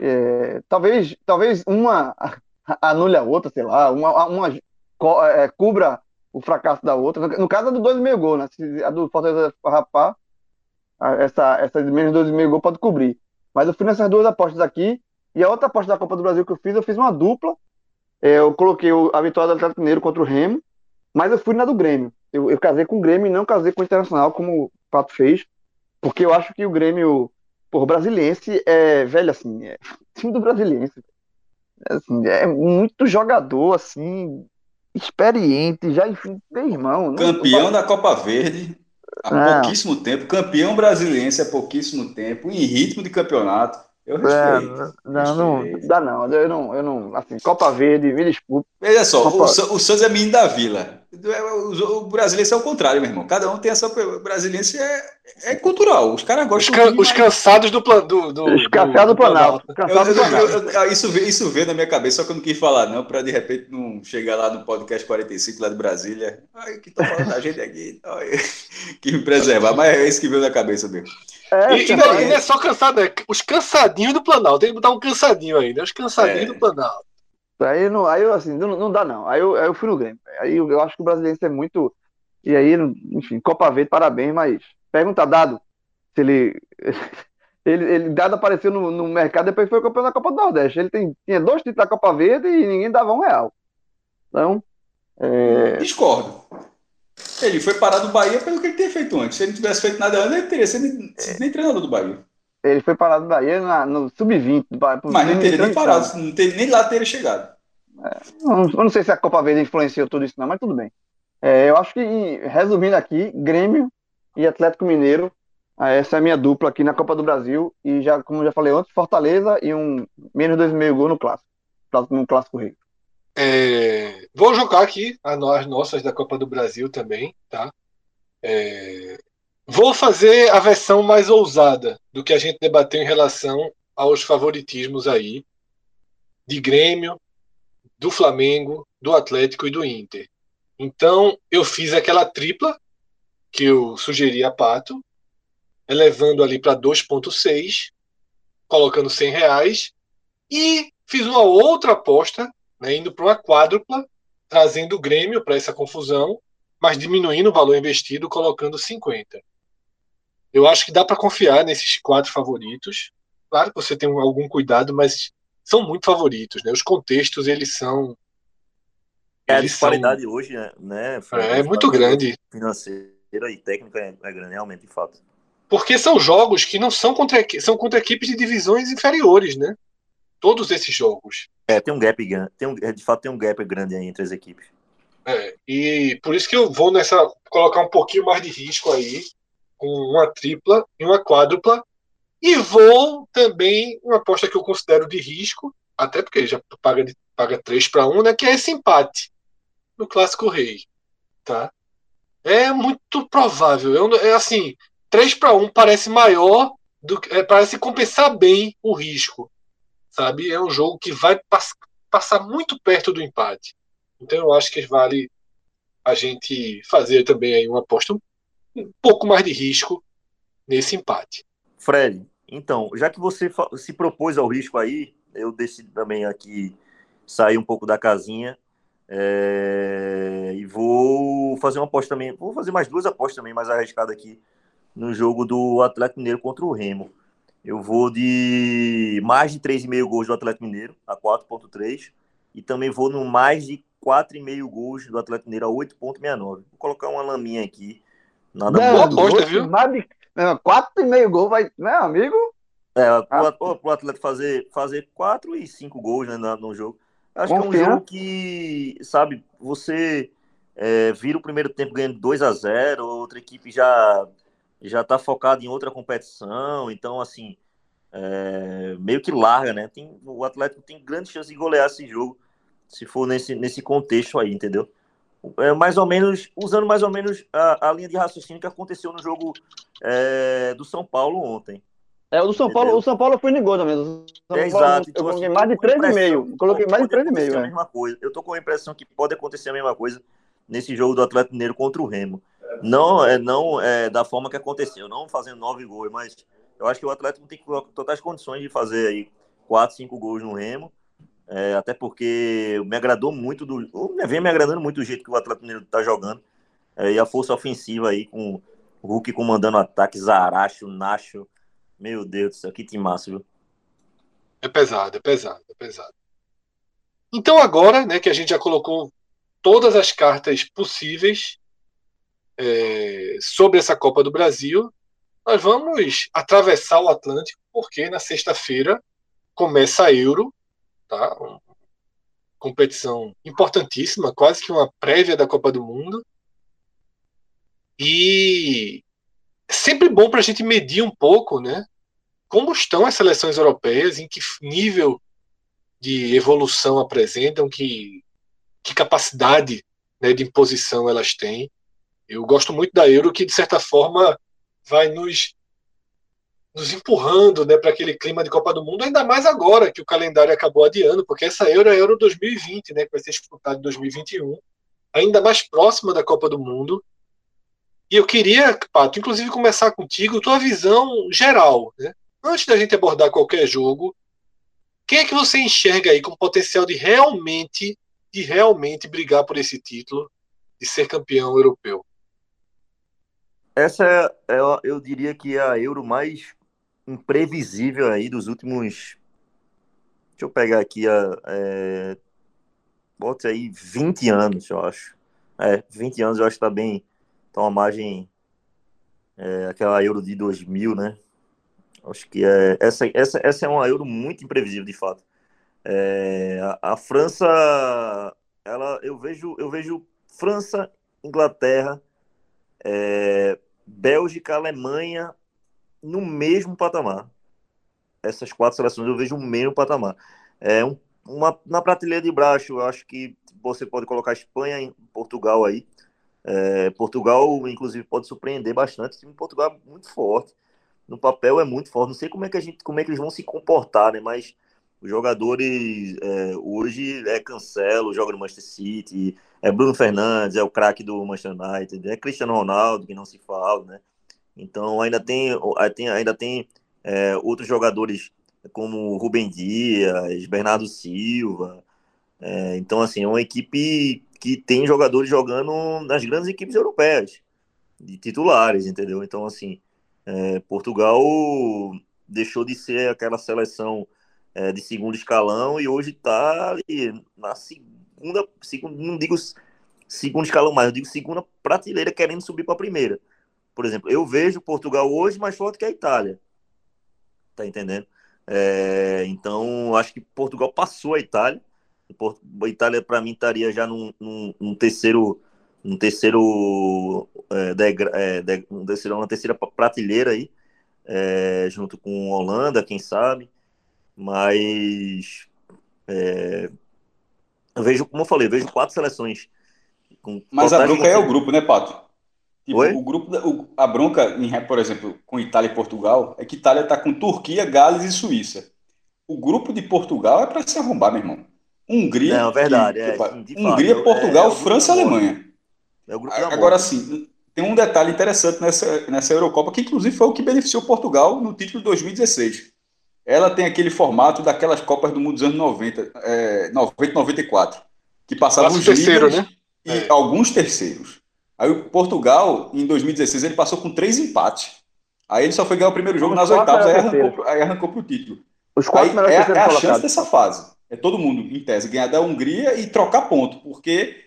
É, talvez, talvez uma [laughs] anule a outra, sei lá, uma, uma co, é, cubra o fracasso da outra. No, caso, a do 2,5 gol, né? Se a do Fortaleza rapar, essa, essa de menos 2,5 gol pode cobrir. Mas eu fui nessas duas apostas aqui. E a outra aposta da Copa do Brasil que eu fiz, eu fiz uma dupla. É, eu coloquei a vitória do Atlético Mineiro contra o Remo mas eu fui na do Grêmio. eu, eu casei com o Grêmio e não casei com o Internacional, como o Pato fez, porque eu acho que o Grêmio, por Brasiliense, é, velho, assim, é [laughs] time do Brasiliense. É, assim, é muito jogador, assim, experiente, já, enfim, meu irmão. não- Campeão da Copa Verde há Ah. pouquíssimo tempo, campeão brasiliense há pouquíssimo tempo, em ritmo de campeonato. Eu É, respeito. não, não, respeito. dá não, eu não, eu não, assim, Copa Verde, me desculpe. Veja só, Copa- o, o Santos é menino da vila. O, o brasileiro é o contrário, meu irmão. Cada um tem a sua. O brasileiro é, é cultural. Os caras Os, gostam can- de os cansados do, plan, do, do, Os cansados do Planalto, Eu- cansados do eu- Planalto. eu- eu- isso, veio, isso veio na minha cabeça, só que eu não quis falar, não, para de repente não chegar lá no podcast 45 lá de Brasília. Ai, que tá falando da gente aqui. [laughs] Ai, que me preservar, mas é isso que veio na cabeça mesmo. É, E, e não, e não é só cansado, é os cansadinhos do Planalto. Tem que botar um cansadinho né? Os cansadinhos É. do Planalto. Aí, não, aí eu, assim, não, não dá não. Aí eu, aí eu fui no Grêmio. Aí eu, eu acho que o brasileiro é muito. E aí, enfim, Copa Verde, parabéns, mas pergunta dado se ele. [laughs] Ele, ele dado apareceu no, no mercado depois foi campeão da Copa do Nordeste. Ele tem, tinha dois títulos da Copa Verde e ninguém dava um real. Então, é, Discordo. Ele foi parar do Bahia pelo que ele tinha feito antes. Se ele não tivesse feito nada antes, ele teria sido sido nem treinador do Bahia. ele foi parado do Bahia na- no Sub-20. do Bahia, Mas não teria nem parado, não teria, nem lá teria chegado. Não- Eu não sei se a Copa Verde influenciou tudo isso, não, mas tudo bem. É, eu acho que, resumindo aqui, Grêmio e Atlético Mineiro, ah, essa é a minha dupla aqui na Copa do Brasil. E já, como eu já falei antes, Fortaleza e um menos 2,5 gol no clássico. No clássico rei. É, vou jogar aqui no- as nossas da Copa do Brasil também, tá? É, vou fazer a versão mais ousada do que a gente debateu em relação aos favoritismos aí de Grêmio, do Flamengo, do Atlético e do Inter. Então, eu fiz aquela tripla que eu sugeri a Pato, elevando ali para 2,6, colocando 100 reais, e fiz uma outra aposta né, indo para uma quádrupla, trazendo o Grêmio para essa confusão, mas diminuindo o valor investido, colocando 50. Eu acho que dá para confiar nesses quatro favoritos. Claro que você tem algum cuidado, mas são muito favoritos. Né? Os contextos, eles são. É, a eles são- disparidade hoje, né? Fred? é A muito disparidade grande. Financeira e técnica é, é grande, realmente, de fato. Porque são jogos que não são contra, são contra equipes de divisões inferiores, né? Todos esses jogos. É, tem um gap grande. Tem um, é, de fato, tem um gap grande aí entre as equipes. É, e por isso que eu vou nessa colocar um pouquinho mais de risco aí, com uma tripla e uma quádrupla. E vou também uma aposta que eu considero de risco, até porque já paga, de- paga 3 para 1, né? Que é esse empate no Clássico Rei. Tá? É muito provável. Eu, é assim, 3 para 1 parece maior, do, que- é, parece compensar bem o risco. Sabe? É um jogo que vai pass- passar muito perto do empate. Então eu acho que vale a gente fazer também aí uma aposta um pouco mais de risco nesse empate. Fred, então, já que você se propôs ao risco aí, eu decidi também aqui sair um pouco da casinha é, e vou fazer uma aposta também. Vou fazer mais duas apostas também, mais arriscadas aqui no jogo do Atlético Mineiro contra o Remo. Eu vou de mais de 3,5 gols do Atlético Mineiro, a 4,3. E também vou no mais de 4,5 gols do Atlético Mineiro, a 8,69. Vou colocar uma laminha aqui. Nada Não, boa aposta, viu? mais de- não, Quatro e meio gol vai, né, amigo? É, Ah. pro, pro Atlético fazer, fazer 4 e 5 gols né, no jogo. Acho que é um jogo que, sabe, você é, vira o primeiro tempo ganhando 2 a 0 outra equipe já já tá focada em outra competição, então, assim, é, meio que larga, né? Tem, o Atlético tem grande chance de golear esse jogo, se for nesse, nesse contexto aí, entendeu? É, mais ou menos, usando mais ou menos a, a linha de raciocínio que aconteceu no jogo é, do São Paulo ontem. É, o do São Paulo, Entendeu? o São Paulo foi no gol também. O São É, Paulo, exato. eu Então, coloquei assim, mais de tô com a impressão 3,5. que Coloquei mais de pode acontecer 3,5, a é. mesma coisa. Eu tô com a impressão que pode acontecer a mesma coisa nesse jogo do Atlético Mineiro contra o Remo. Não é não é da forma que aconteceu, não fazendo nove gols, mas eu acho que o Atlético tem totais condições de fazer aí quatro, cinco gols no Remo. É, até porque me agradou muito do, vem me agradando muito o jeito que o Atlético Mineiro tá jogando é, e a força ofensiva aí com o Hulk comandando o ataque, Zaracho, Nacho. Meu Deus do céu, que massa, viu? É pesado, é pesado, é pesado. Então agora, né, que a gente já colocou todas as cartas possíveis, é, sobre essa Copa do Brasil, nós vamos atravessar o Atlântico, porque na sexta-feira começa a Euro, tá? Uma competição importantíssima, quase que uma prévia da Copa do Mundo. E sempre bom para a gente medir um pouco, né? Como estão as seleções europeias, em que nível de evolução apresentam, que, que capacidade né, de imposição elas têm. Eu gosto muito da Euro, que de certa forma vai nos, nos empurrando né, para aquele clima de Copa do Mundo, ainda mais agora que o calendário acabou adiando, porque essa Euro é a Euro 2020, né, que vai ser disputada em 2021, ainda mais próxima da Copa do Mundo. E eu queria, Pato, inclusive começar contigo, tua visão geral. Né? Antes da gente abordar qualquer jogo, quem é que você enxerga aí com potencial de realmente, de realmente brigar por esse título, de ser campeão europeu? Essa é, eu, eu diria que é a Euro mais imprevisível aí dos últimos. Deixa eu pegar aqui a. É, bote aí 20 anos, eu acho. É, 20 anos eu acho que tá bem. Tá uma margem. É, aquela Euro de 2000, né? Acho que é, essa, essa, essa é uma Euro muito imprevisível, de fato. É, a, a, França, ela, eu vejo, eu vejo França, Inglaterra, é, Bélgica, Alemanha no mesmo patamar. Essas quatro seleções eu vejo o mesmo patamar. É um, uma, na prateleira de baixo, eu acho que você pode colocar Espanha e Portugal aí. É, Portugal, inclusive, pode surpreender bastante. O time de Portugal é muito forte. No papel é muito forte. Não sei como é que a gente, como é que eles vão se comportar, né? Mas os jogadores é, hoje é Cancelo, joga no Manchester City, é Bruno Fernandes, é o craque do Manchester United, é Cristiano Ronaldo, que não se fala, né? Então ainda tem, ainda tem é, outros jogadores como Rubem Dias, Bernardo Silva. É, então, assim, é uma equipe que tem jogadores jogando nas grandes equipes europeias, de titulares, entendeu? Então, assim, é, Portugal deixou de ser aquela seleção é, de segundo escalão e hoje está ali na segunda, segundo, não digo segundo escalão mais, eu digo segunda prateleira querendo subir para a primeira. Por exemplo, eu vejo Portugal hoje mais forte que a Itália. Tá entendendo? É, então, acho que Portugal passou a Itália. A Itália, para mim, estaria já num, num, num terceiro um terceiro é, é, de, um terceiro, uma terceira prateleira aí, é, junto com Holanda, quem sabe. Mas é, eu vejo, como eu falei, eu vejo quatro seleções. Mas a bronca é o grupo, né, Pato? Tipo, o grupo, o, a bronca, por exemplo, com Itália e Portugal, é que Itália está com Turquia, Gales e Suíça. O grupo de Portugal é para se arrombar, meu irmão. Hungria, Não, verdade, que, é, sim, Hungria, fato, Portugal, é, França e Alemanha. É Agora sim, tem um detalhe interessante nessa, nessa Eurocopa, que inclusive foi o que beneficiou Portugal no título de 2016 ela tem aquele formato daquelas Copas do Mundo dos anos 90, é, 90 94, que passavam os terceiro, né? e é. alguns terceiros. Aí o Portugal, em 2016, ele passou com três empates. Aí ele só foi ganhar o primeiro jogo Os nas oitavas, aí arrancou, aí arrancou pro título. Os quatro aí é, é a chance dessa fase. É todo mundo, em tese, ganhar da Hungria e trocar ponto, porque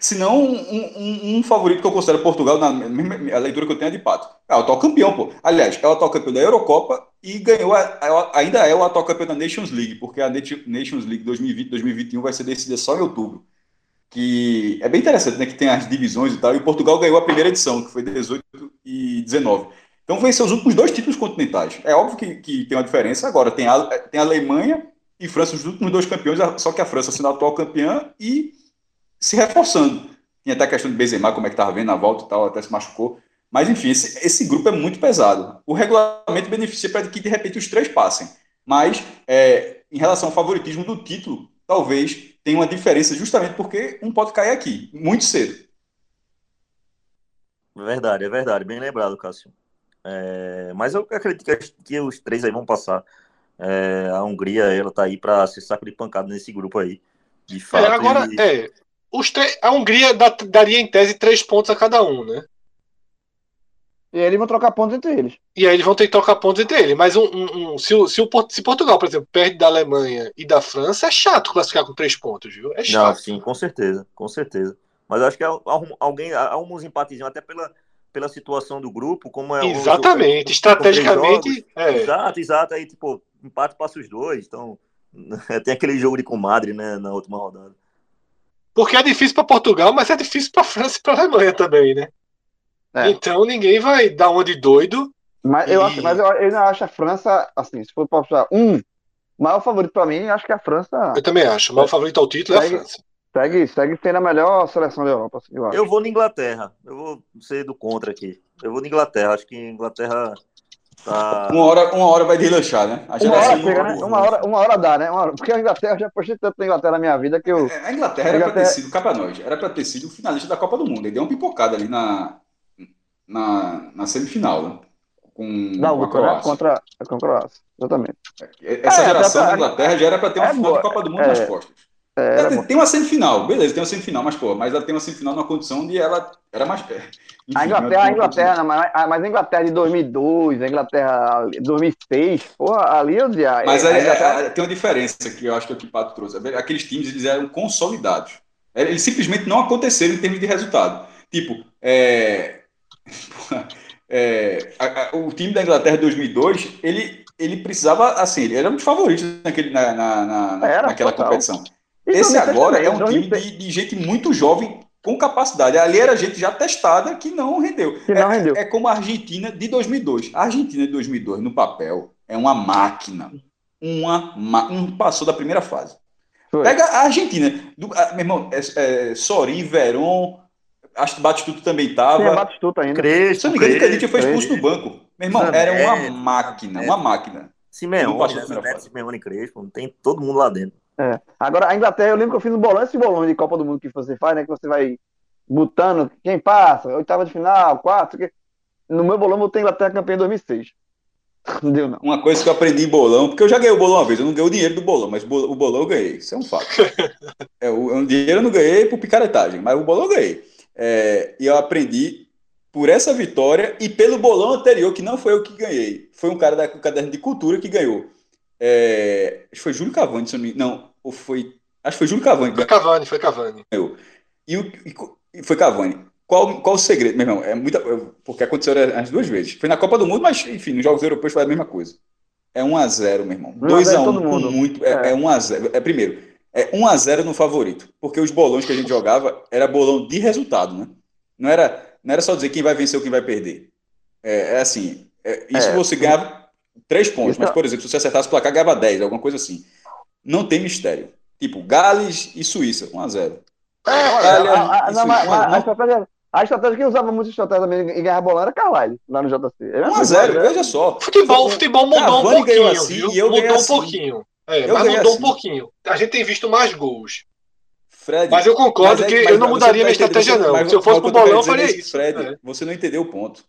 senão um, um, um, favorito que eu considero Portugal, na a leitura que eu tenho é de Pato. É o atual campeão, pô. Aliás, é o atual campeão da Eurocopa e ganhou, a, a, ainda é o atual campeão da Nations League, porque a Nations League 2020-2021 vai ser decidida só em outubro. Que é bem interessante, né? Que tem as divisões e tal. E Portugal ganhou a primeira edição, que foi 18 e 19. Então venceu os últimos dois títulos continentais. É óbvio que, que tem uma diferença. Agora tem a, tem a Alemanha e França, os últimos dois campeões, só que a França sendo a atual campeã e se reforçando. Tinha até a questão de Benzema, como é que estava vendo na volta e tal, até se machucou. Mas, enfim, esse, esse grupo é muito pesado. O regulamento beneficia para que, de repente, os três passem. Mas, é, em relação ao favoritismo do título, talvez tenha uma diferença justamente porque um pode cair aqui, muito cedo. Verdade, é verdade. Bem lembrado, Cássio. É, mas eu acredito que, que, os três aí vão passar. É, a Hungria, ela tá aí para ser saco de pancada nesse grupo aí. De é, fato. É, agora, e... é, os a Hungria daria em tese três pontos a cada um, né? E aí eles vão trocar pontos entre eles. E aí eles vão ter que trocar pontos entre eles. Mas um, um, um se, o, se, o, se Portugal, por exemplo, perde da Alemanha e da França, é chato classificar com três pontos, viu? É chato. Não, sim, com certeza, com certeza. Mas acho que alguém arruma uns empatezinhos até pela, pela situação do grupo, como é Exatamente, estrategicamente. É. Exato, exato. Aí, tipo, empate passa os dois. Então, [laughs] tem aquele jogo de comadre, né, na última rodada. Porque é difícil para Portugal, mas é difícil para França e para Alemanha também, né? É. Então ninguém vai dar uma de doido. Mas, e... eu, acho, mas eu, eu não acho a França, assim, se for para um, maior favorito para mim, acho que a França. Eu também acho. O maior favorito ao título segue, é a França. Segue, segue tendo a melhor seleção da Europa. Assim, eu, eu vou na Inglaterra. Eu vou ser do contra aqui. Eu vou na Inglaterra. Acho que Inglaterra tá. Uma hora, uma hora vai deslanchar, né? A uma hora, chega, né? uma, hora, uma hora dá, né? Hora... Porque a Inglaterra, eu já postei tanto na Inglaterra na minha vida que eu. É, a Inglaterra, era para ter sido, capa nós, era para ter sido o finalista da Copa do Mundo. Ele deu uma pipocada ali na, na, na semifinal, né? Com da outra, né? Contra, contra a Croácia, exatamente. Essa é, geração da Inglaterra já era para ter uma é final Copa do Mundo é, nas costas. É, tem, tem, uma semifinal, beleza, tem uma semifinal, mas pô, mas ela tem uma semifinal numa condição de ela era mais. Enfim, a Inglaterra, a Inglaterra, mas, mas a Inglaterra de 2002, a Inglaterra de 2006, porra, ali eu dizia. Mas aí, Inglaterra... tem uma diferença que eu acho que o que o Pato trouxe. Aqueles times eles eram consolidados. Eles simplesmente não aconteceram em termos de resultado. Tipo, é, [laughs] é, a, a, o time da Inglaterra de 2002, ele, ele precisava, assim, ele era um dos favoritos naquele, na, na, na era, naquela total. competição. Esse agora é um time de, de, gente muito jovem com capacidade. Ali era gente já testada que não rendeu. Que não é, rendeu. é como a Argentina de 2002. A Argentina de 2002, no papel, é uma máquina. Uma, um passou da primeira fase. Foi. Pega a Argentina. Do, a, meu irmão, é, é, Sorin, Veron, acho que Batistuto também estava. Sim, Batistuto ainda. Crespo, Se não me engano, que foi expulso do banco. Meu irmão, era uma máquina, uma máquina. Simeone? Simeone Crespo, tem todo mundo lá dentro. É. Agora, a Inglaterra, eu lembro que eu fiz um bolão, esse bolão de Copa do Mundo que você faz, né? Que você vai botando quem passa, oitava de final, quatro. Que... No meu bolão, eu botei Inglaterra campeã em 2006. [laughs] Não deu, não. Uma coisa que eu aprendi em bolão, porque eu já ganhei o bolão uma vez, eu não ganhei o dinheiro do bolão, mas o bolão eu ganhei, isso é um fato. [laughs] é, o, o dinheiro eu não ganhei por picaretagem, mas o bolão eu ganhei. É, e eu aprendi por essa vitória e pelo bolão anterior, que não foi eu que ganhei, foi um cara da caderno de cultura que ganhou. É, acho que foi Júlio Cavani, se não, me... não ou foi. Acho que foi Júlio Cavani. Foi Cavani, foi Cavani. Eu. E, o, e foi Cavani. Qual, qual o segredo, meu irmão? É muita, porque aconteceu as duas vezes. Foi na Copa do Mundo, mas, enfim, nos Jogos Europeus foi a mesma coisa. É 1x0, meu irmão. 2x1 com muito. É, é. é 1x0. É, primeiro, é 1x0 no favorito. Porque os bolões que a gente jogava era bolão de resultado, né? Não era, não era só dizer quem vai vencer ou quem vai perder. É, é assim. É, isso é. você ganhava três pontos, mas, por exemplo, se você acertasse o placar, ganhava 10, alguma coisa assim. Não tem mistério. Tipo, Gales e Suíça, 1x0. É, olha, a, a, não, mas, a, a, estratégia, a estratégia que usava muito estratégia também em guerra bolão era Carlyle, lá no JC. 1x0, veja só. Futebol, futebol mudou um pouquinho, assim, viu? E eu mudou um assim. pouquinho. É, mas mudou assim. um pouquinho. A gente tem visto mais gols. Fred, mas eu concordo mas é, que mas, eu não mudaria minha estratégia, não. Mas, Se eu fosse pro bolão, eu faria isso. Fred, é. você não entendeu o ponto.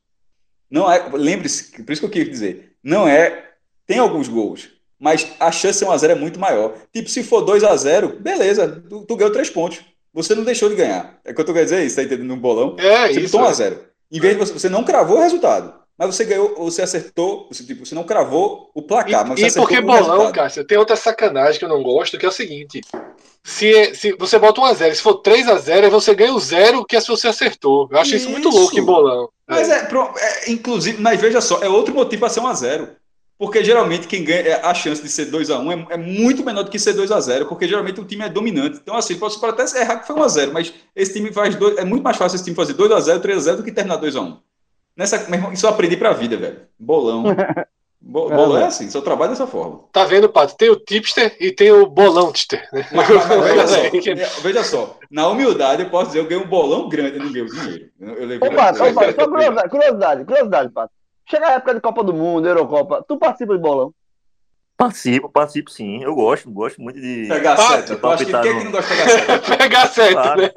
Não é, lembre-se, por isso que eu quis dizer, não é. Tem alguns gols, mas a chance de ser 1x0 é muito maior. Tipo, se for 2x0, beleza, tu, tu, ganhou 3 pontos. Você não deixou de ganhar. É o que eu tô querendo dizer isso, tá entendendo? No bolão. É, você isso. 1x0. É. Em vez de você, você não cravou o resultado. Mas você ganhou, você acertou, você, tipo, você não cravou o placar. E, mas você e porque bolão, Cássio, tem outra sacanagem que eu não gosto, que é o seguinte: se, se você bota 1x0, se for 3x0, você ganha o zero que é se você acertou. Eu acho isso, isso muito louco em bolão. Mas é. é, é, inclusive, mas veja só, é outro motivo para ser 1x0. Porque geralmente quem ganha, é, a chance de ser 2x1 é, é, muito menor do que ser 2x0, porque geralmente o time é dominante. Então, assim, você pode até errar que foi 1x0, mas esse time faz dois, é muito mais fácil esse time fazer 2x0, 3x0 do que terminar 2x1. Nessa, isso eu aprendi pra vida, velho. Bolão. [laughs] Bo, bolão é, é assim, só trabalho dessa forma. Tá vendo, Pato? Tem o tipster e tem o bolão tipster. Né? Mas, mas, mas, [laughs] veja, só, veja, só, na humildade eu posso dizer, eu ganhei um bolão grande no meu dinheiro. Eu, eu levei ô, Pato, ô, Pato, só curiosidade, curiosidade, curiosidade, Pato. Chega a época de Copa do Mundo, Eurocopa, tu participa de bolão? Participo, participo sim. Eu gosto, gosto muito de. Pegar seta. Eu acho que quem é que não gosta de pegar seta? [laughs] pegar seta, claro. né?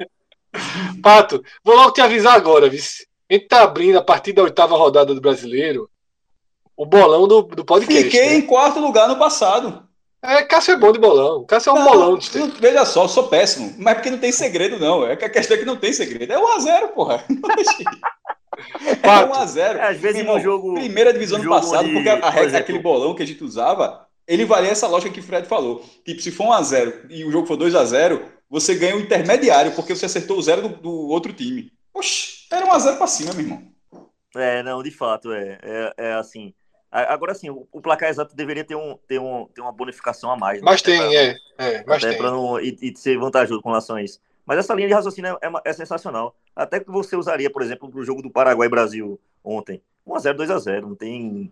Pato, vou logo te avisar agora, vice. A gente tá abrindo a partir da oitava rodada do brasileiro o bolão do, do podcast. Fiquei né? em quarto lugar no passado. É, Cássio é bom de bolão. Cássio é um não, bolão. De não, veja só, eu sou péssimo. Mas porque não tem segredo, não. É que a questão é que não tem segredo. É 1x0, porra. [laughs] É 1x0. É, às vezes no jogo. Primeira divisão do passado, de, porque a, regra daquele bolão que a gente usava, ele valia essa lógica que o Fred falou. Tipo, se for 1x0 e o jogo for 2x0, você ganha o intermediário, porque você acertou o zero do, do outro time. Oxi, era um a zero pra cima, meu irmão. É, não, de fato, é. É, é assim. Agora sim, o, o, placar exato deveria ter, um, ter, um, ter uma bonificação a mais. Né? Mas tem, pra, é, é. Mas tem. Não, e, e, ser vantajoso com relação a isso. Mas essa linha de raciocínio é, é, é sensacional. Até que você usaria, por exemplo, para o jogo do Paraguai-Brasil ontem. 1x0, 2x0. Não tem,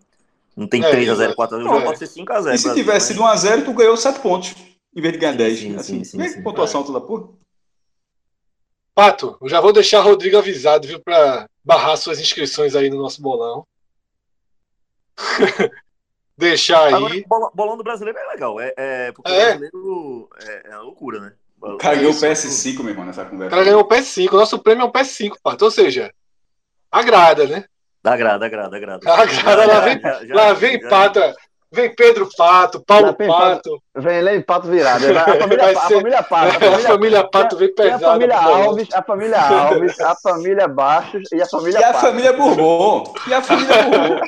não tem é, 3x0, 4x0. O jogo pode ser 5x0. E se tivesse sido 1x0, tu ganhou 7 pontos. Em vez de ganhar 10. Sim, assim, sim, sim, sim. pontuação toda porra. Pato, eu já vou deixar o Rodrigo avisado, viu, para barrar suas inscrições aí no nosso bolão. [laughs] deixar aí. Agora, bolão do brasileiro é legal. É, é porque é. o brasileiro é, é uma loucura, né? O cara ganhou o PS5, meu irmão, nessa conversa. O cara ganhou o PS5. O nosso prêmio é um PS5, Pato. Ou seja, agrada, né? Agrada, agrada, agrada. Agrada, lá vem, já, já, lá vem já, Pato. Vem Pedro Pato, Paulo Pato. Pato. Vem Lei Pato virado. [laughs] A família, a família Pato. A família, [laughs] a família Pato vem pesada. A família Alves, a família Alves, a família Baixos [laughs] e a família E a família Bourbon. E a família Bourbon.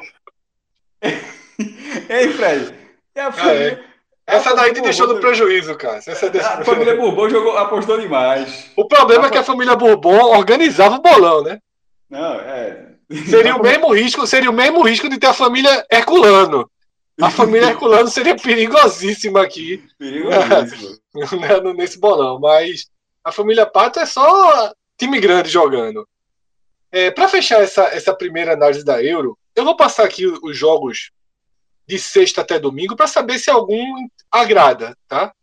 Ei, Fred. E a família... Ah, é. Essa daí te deixou no prejuízo, cara. Essa a família Bourbon jogou, apostou demais. O problema a é que a família Bourbon organizava o bolão, né? Não, é. Seria o mesmo risco, seria o mesmo risco de ter a família Herculano. A família Herculano seria perigosíssima aqui. Perigosíssima. [laughs] Né, nesse bolão. Mas a família Pato é só time grande jogando. É, Para fechar essa, essa primeira análise da Euro, eu vou passar aqui os jogos de sexta até domingo para saber se algum agrada, tá?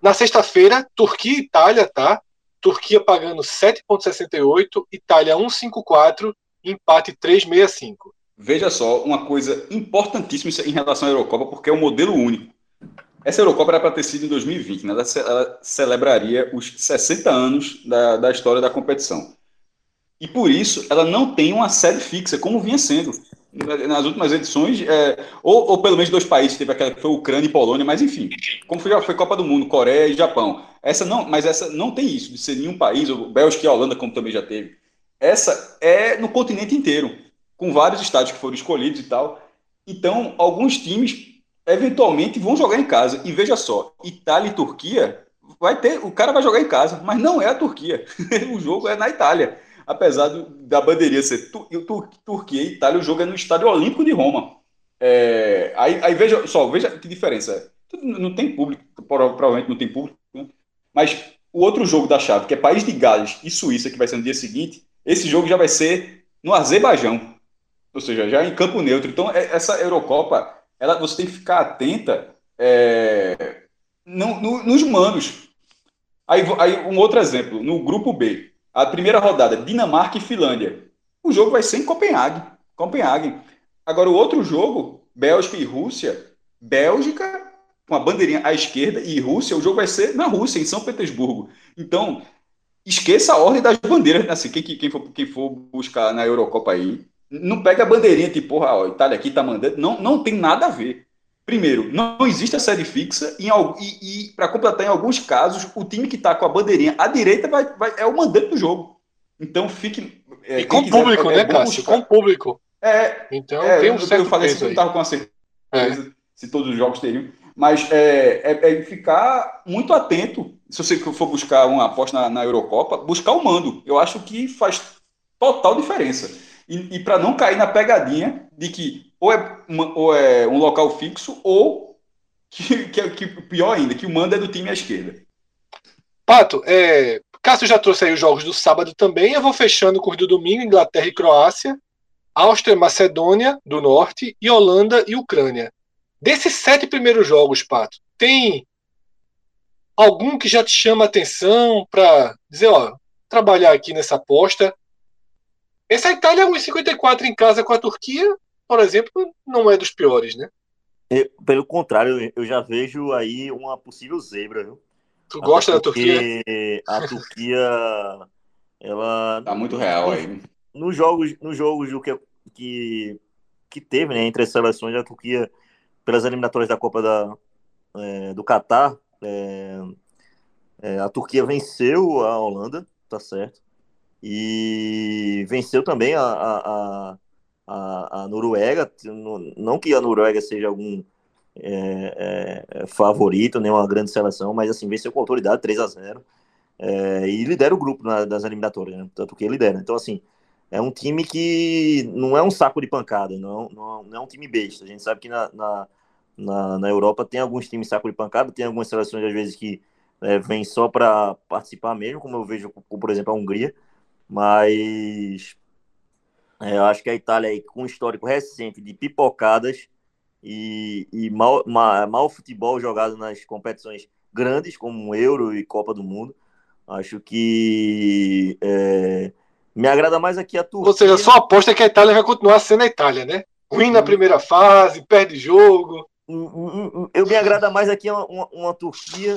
Na sexta-feira, Turquia e Itália, tá? Turquia pagando 7,68, Itália 1,54, empate 3,65. Veja só, uma coisa importantíssima em relação à Eurocopa, porque é um modelo único. Essa Eurocopa era para ter sido em 2020, né? ela, celebraria os 60 anos da, da história da competição. E por isso ela não tem uma sede fixa, como vinha sendo. Nas últimas edições, é, ou, ou, pelo menos dois países, teve aquela que foi Ucrânia e Polônia, mas enfim, como foi, foi Copa do Mundo, Coreia e Japão. Essa não, mas essa não tem isso, de ser nenhum país, ou Bélgica e Holanda, como também já teve. Essa é no continente inteiro com vários estádios que foram escolhidos e tal. Então, alguns times eventualmente vão jogar em casa. E veja só, Itália e Turquia vai ter, o cara vai jogar em casa, mas não é a Turquia. [laughs] o jogo é na Itália. Apesar do, da bandeirinha ser tu, tu, Turquia e Itália, o jogo é no Estádio Olímpico de Roma. É, aí, aí, veja só, veja que diferença. Não tem público, provavelmente não tem público, né? mas o outro jogo da chave, que é País de Gales e Suíça, que vai ser no dia seguinte, esse jogo já vai ser no Azerbaijão ou seja, já em campo neutro. Então, é, essa Eurocopa, ela, você tem que ficar atenta é, no, no, nos manos. Aí, aí, um outro exemplo, no grupo B, a primeira rodada, Dinamarca e Finlândia. O jogo vai ser em Copenhague. Copenhague. Agora, o outro jogo, Bélgica e Rússia, Bélgica com a bandeirinha à esquerda e Rússia, o jogo vai ser na Rússia, em São Petersburgo. Então, esqueça a ordem das bandeiras, assim, quem, quem, for, quem for buscar na Eurocopa aí, não pega a bandeirinha tipo, porra, ó, Itália aqui tá mandando. Não, não tem nada a ver. Primeiro, não existe a série fixa e, e, e para completar, em alguns casos, o time que está com a bandeirinha à direita vai, vai, é o mandante do jogo. Então fique. É, e com quiser, público, é, né, Cássio? Com público. É. Então é, tem um eu, certo eu falei assim, não estava com a certeza é. se todos os jogos teriam. Mas é, é, é, ficar muito atento. Se você for buscar uma aposta na, na Eurocopa, buscar o mando. Eu acho que faz total diferença e, e para não cair na pegadinha de que ou é, uma, ou é um local fixo ou que, que, que, pior ainda, que o mando é do time à esquerda. Pato, é, Cássio já trouxe aí os jogos do sábado também. Eu vou fechando com os do domingo: Inglaterra e Croácia, Áustria e Macedônia do Norte e Holanda e Ucrânia. Desses sete primeiros jogos, Pato, tem algum que já te chama atenção para dizer, ó, trabalhar aqui nessa aposta? Essa Itália 1,54 em casa com a Turquia, por exemplo, não é dos piores, né? Pelo contrário, eu já vejo aí uma possível zebra, viu? Tu gosta da Turquia? A Turquia, ela... Tá muito real aí. Nos jogos, nos jogos que, que, que teve, né, entre as seleções da Turquia, pelas eliminatórias da Copa da, é, do Catar, é, é, a Turquia venceu a Holanda, tá certo? E venceu também a, a, a, a Noruega. Não que a Noruega seja algum é, é, favorito, nem uma grande seleção, mas assim, venceu com autoridade 3 a 0 é, e lidera o grupo na, das eliminatórias, né? tanto que lidera. Então, assim, é um time que não é um saco de pancada, não, não, não é um time besta. A gente sabe que na, na, na, na Europa tem alguns times saco de pancada, tem algumas seleções, às vezes, que é, vêm só para participar mesmo, como eu vejo, por exemplo, a Hungria, mas é, eu acho que a Itália, aí, com um histórico recente de pipocadas e, e mal, mal, mal futebol jogado nas competições grandes, como Euro e Copa do Mundo, acho que é, me agrada mais aqui a Turquia. Ou seja, só aposta que a Itália vai continuar sendo a Itália, né? Ruim na primeira fase, perde jogo. Hum, hum, hum, eu me agrada mais aqui uma, uma, uma Turquia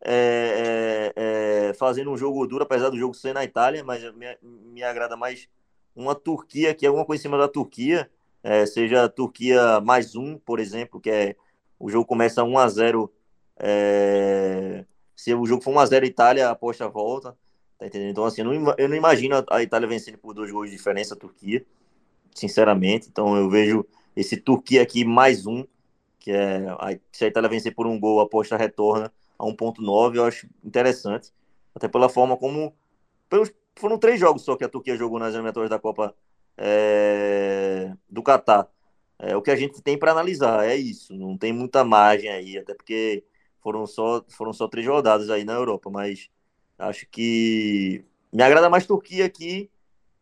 é, é, é, fazendo um jogo duro, apesar do jogo ser na Itália, mas me, me agrada mais uma Turquia que é alguma coisa em cima da Turquia, é, seja a Turquia mais um, por exemplo, que é o jogo começa 1 a 0 é, se o jogo for 1 a 0 Itália, aposta volta. Tá entendendo? Então, assim, eu não, eu não imagino a Itália vencendo por dois gols de diferença a Turquia, sinceramente. Então, eu vejo esse Turquia aqui mais um, que é se a Itália vencer por um gol, a aposta retorna a 1.9, eu acho interessante. Até pela forma como. Pelos, foram três jogos só que a Turquia jogou nas eliminatórias da Copa é, do Catar. É, o que a gente tem para analisar é isso. Não tem muita margem aí, até porque foram só, foram só três rodadas aí na Europa, mas Acho que me agrada mais Turquia aqui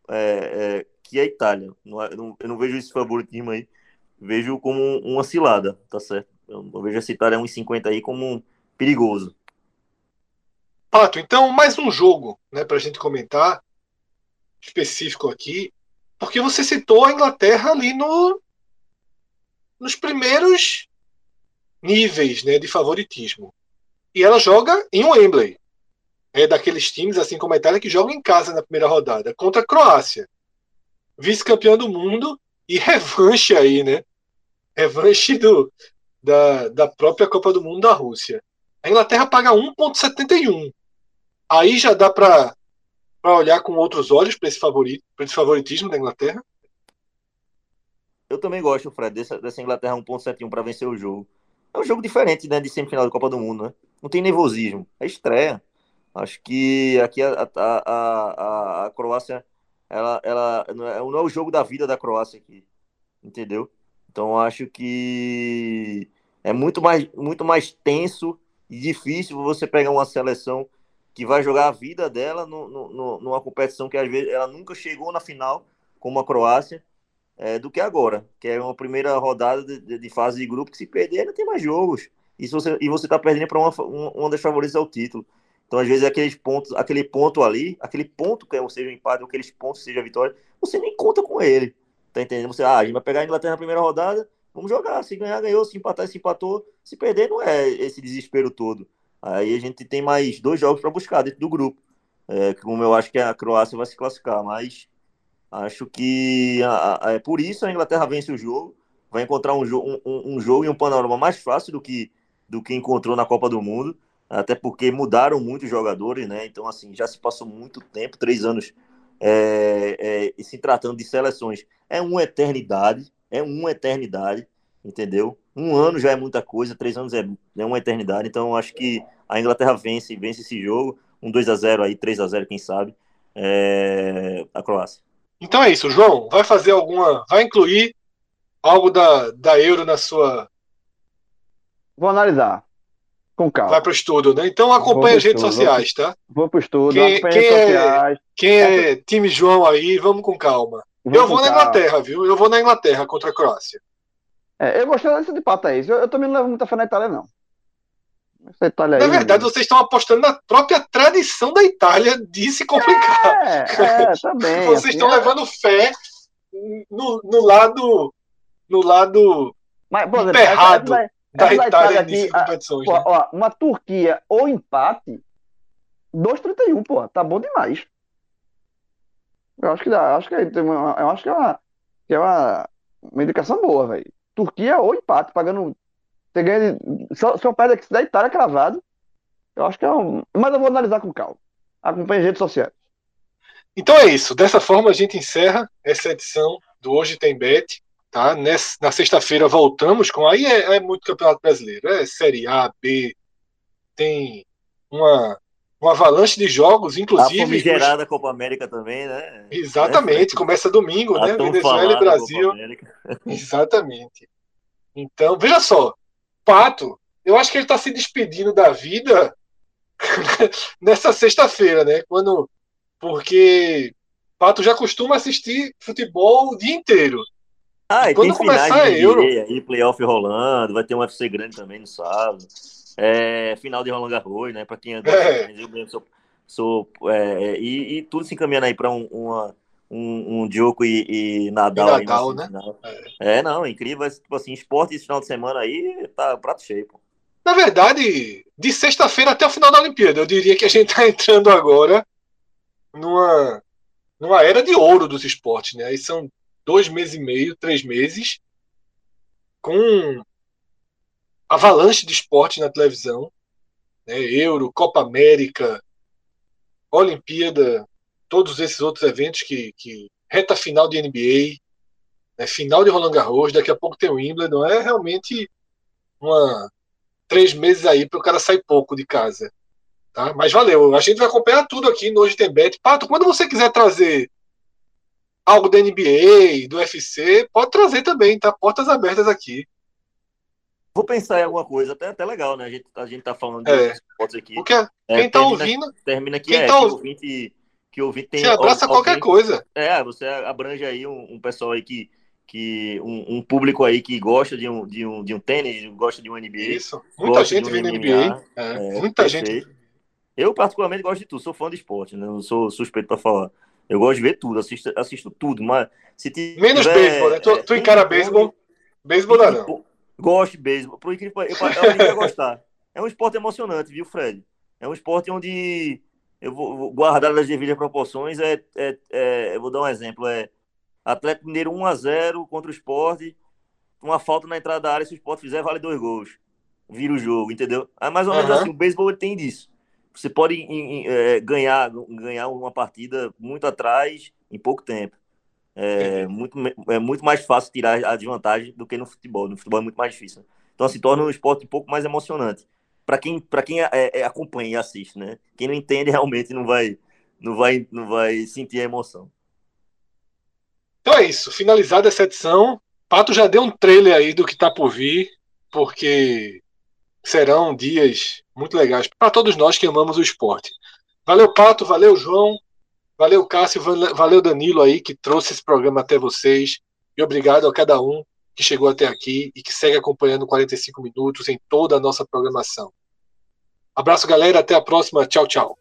é, é, que a Itália. Não, eu, não, eu não vejo esse favoritismo aí. Vejo como uma cilada, tá certo? Eu, eu vejo essa Itália 1,50 aí como perigoso. Pato, então mais um jogo né, para a gente comentar, específico aqui, porque você citou a Inglaterra ali no, nos primeiros níveis né, de favoritismo. E ela joga em Wembley é daqueles times, assim como a Itália, que jogam em casa na primeira rodada contra a Croácia, vice-campeão do mundo e [laughs] revanche aí, né? Revanche do, da, da própria Copa do Mundo da Rússia. A Inglaterra paga 1,71. Aí já dá para olhar com outros olhos para esse, esse favoritismo da Inglaterra? Eu também gosto, Fred, dessa, dessa Inglaterra 1,71 para vencer o jogo. É um jogo diferente né, de semifinal da Copa do Mundo, né? Não tem nervosismo. É estreia. Acho que aqui a, a, a, a Croácia, ela, ela não é, não é o jogo da vida da Croácia aqui, entendeu? Então acho que é muito mais, muito mais tenso e difícil você pegar uma seleção que vai jogar a vida dela no, no, numa competição que às vezes ela nunca chegou na final, como a Croácia, é, do que agora, que é uma primeira rodada de, de, fase de grupo que se perder ainda tem mais jogos. E, você, e você tá perdendo para uma, uma das favoritas ao título. Então, às vezes, aqueles pontos, aquele ponto ali, aquele ponto que seja o empate, aqueles pontos seja a vitória, você nem conta com ele. Tá entendendo? Você, ah, a gente vai pegar a Inglaterra na primeira rodada, vamos jogar. Se ganhar, ganhou. Se empatar, se empatou. Se perder, não é esse desespero todo. Aí a gente tem mais dois jogos para buscar dentro do grupo. É, como eu acho que a Croácia vai se classificar, mas acho que a, a, é por isso a Inglaterra vence o jogo, vai encontrar um, jo um, um jogo e um panorama mais fácil do que, do que encontrou na Copa do Mundo até porque mudaram muito os jogadores, né? Então, assim, já se passou muito tempo, três anos, é, é, se tratando de seleções. É uma eternidade, é uma eternidade, entendeu? Um ano já é muita coisa, três anos é, é uma eternidade. Então, acho que a Inglaterra vence, vence esse jogo, um 2 a 0 aí, 3 a 0 quem sabe, é, a Croácia. Então é isso, João. Vai fazer alguma. Vai incluir algo da, da Euro na sua. Vou analisar. Com calma. Vai para o estudo, né? Então acompanha as redes sociais, tá? Vou para o estudo, quem, quem é, sociais. Quem é time João aí, vamos com calma. Vou eu vou na calma. Inglaterra, viu? Eu vou na Inglaterra contra a Croácia. É, eu gostei desse de pata aí. Eu, eu também não levo muita fé na Itália, não. Essa Itália na aí, verdade, vocês estão apostando na própria tradição da Itália de se complicar. É, é também. [laughs] vocês assim, estão é... levando fé no, no lado no lado Mas, por exemplo, emperrado da Itália aqui, competições. Pô, né? ó, uma Turquia ou empate, 2,31, pô, tá bom demais. Eu acho que dá, acho que é, eu acho que é uma, que é uma, uma indicação boa, velho. Turquia ou empate, pagando. Você ganha. Só, só perde aqui da Itália cravado. Eu acho que é um. Mas eu vou analisar com calma. Acompanhe redes sociais. Então é isso. Dessa forma a gente encerra essa edição do Hoje Tem Bet. Tá? Nessa, na sexta-feira voltamos com. Aí é, é, muito Campeonato Brasileiro. É Série A, B. Tem uma, uma avalanche de jogos, inclusive. A famigerada os... Copa América também, né? Exatamente. É. Começa domingo, a né? Venezuela e Brasil. [laughs] Exatamente. Então, veja só. Pato, eu acho que ele está se despedindo da vida [laughs] nessa sexta-feira, né? Quando. Porque Pato já costuma assistir futebol o dia inteiro. Ah, e quando começar a Euro. Aí, playoff rolando, vai ter um UFC grande também no sábado. É, final de Roland Garros, né? Para quem é, é. eu mesmo sou. sou é, e, e, tudo se encaminhando aí para um, uma, um, um Djoko e, e Nadal. E Nadal, né? É. é. não, incrível. Tipo assim, esporte esse final de semana aí tá prato cheio, pô. Na verdade, de sexta-feira até o final da Olimpíada, eu diria que a gente tá [laughs] entrando agora numa numa era de ouro dos esportes, né? Aí são dois meses e meio, três meses, com avalanche de esporte na televisão, né? Euro, Copa América, Olimpíada, todos esses outros eventos que, que reta final de NBA, né? final de Roland Garros, daqui a pouco tem o Wimbledon, é realmente uma três meses aí para o cara sair pouco de casa. Tá? Mas valeu. A gente vai acompanhar tudo aqui no Hoje Tem Bet. Pato, quando você quiser trazer algo da NBA, do UFC, pode trazer também, tá? Portas abertas aqui. Vou pensar em alguma coisa, até, até legal, né? A gente, a gente tá falando de é. esportes aqui. Porque é, quem tá termina, ouvindo. Termina aqui, quem é, tá que ouvinte, que ouvinte tem. Você abraça alguém, qualquer coisa. É, você abrange aí um, um pessoal aí que. que um, um, público aí que gosta de um, de um, de um tênis, gosta de um NBA. Isso, muita gente um vê NBA. É, é, muita perfeito. gente. Eu, particularmente, gosto de tudo. Sou fã de esporte, né? Não sou suspeito para falar. Eu gosto de ver tudo, assisto, assisto tudo, mas se tiver, Menos beisebol, né? Tu, é, tu encara beisebol? Beisebol não. Gosto de beisebol. Por incrível eu, eu aprendi a gostar. É um esporte emocionante, viu, Fred? É um esporte onde eu vou, vou guardar as devidas proporções. É, é, é, eu vou dar um exemplo. É Atlético Mineiro 1x0 contra o esporte. Uma falta na entrada da área, se o esporte fizer, vale dois gols. Vira o jogo, entendeu? É mais ou menos uhum. assim. O beisebol tem disso. Você pode em, em, é, ganhar, ganhar uma partida muito atrás em pouco tempo. É muito, é muito mais fácil tirar a desvantagem do que no futebol. No futebol é muito mais difícil. Então, assim, torna o esporte um pouco mais emocionante. Para quem, pra quem é, é, acompanha e assiste, né? Quem não entende [laughs] realmente não vai, não vai, não vai sentir a emoção. Então é isso. Finalizada essa edição. Pato já deu um trailer aí do que está por vir, porque serão dias muito legais para todos nós que amamos o esporte. Valeu, Pato, valeu, João, valeu, Cássio, valeu, Danilo aí que trouxe esse programa até vocês. E obrigado a cada um que chegou até aqui e que segue acompanhando 45 minutos em toda a nossa programação. Abraço, galera. Até a próxima. Tchau, tchau.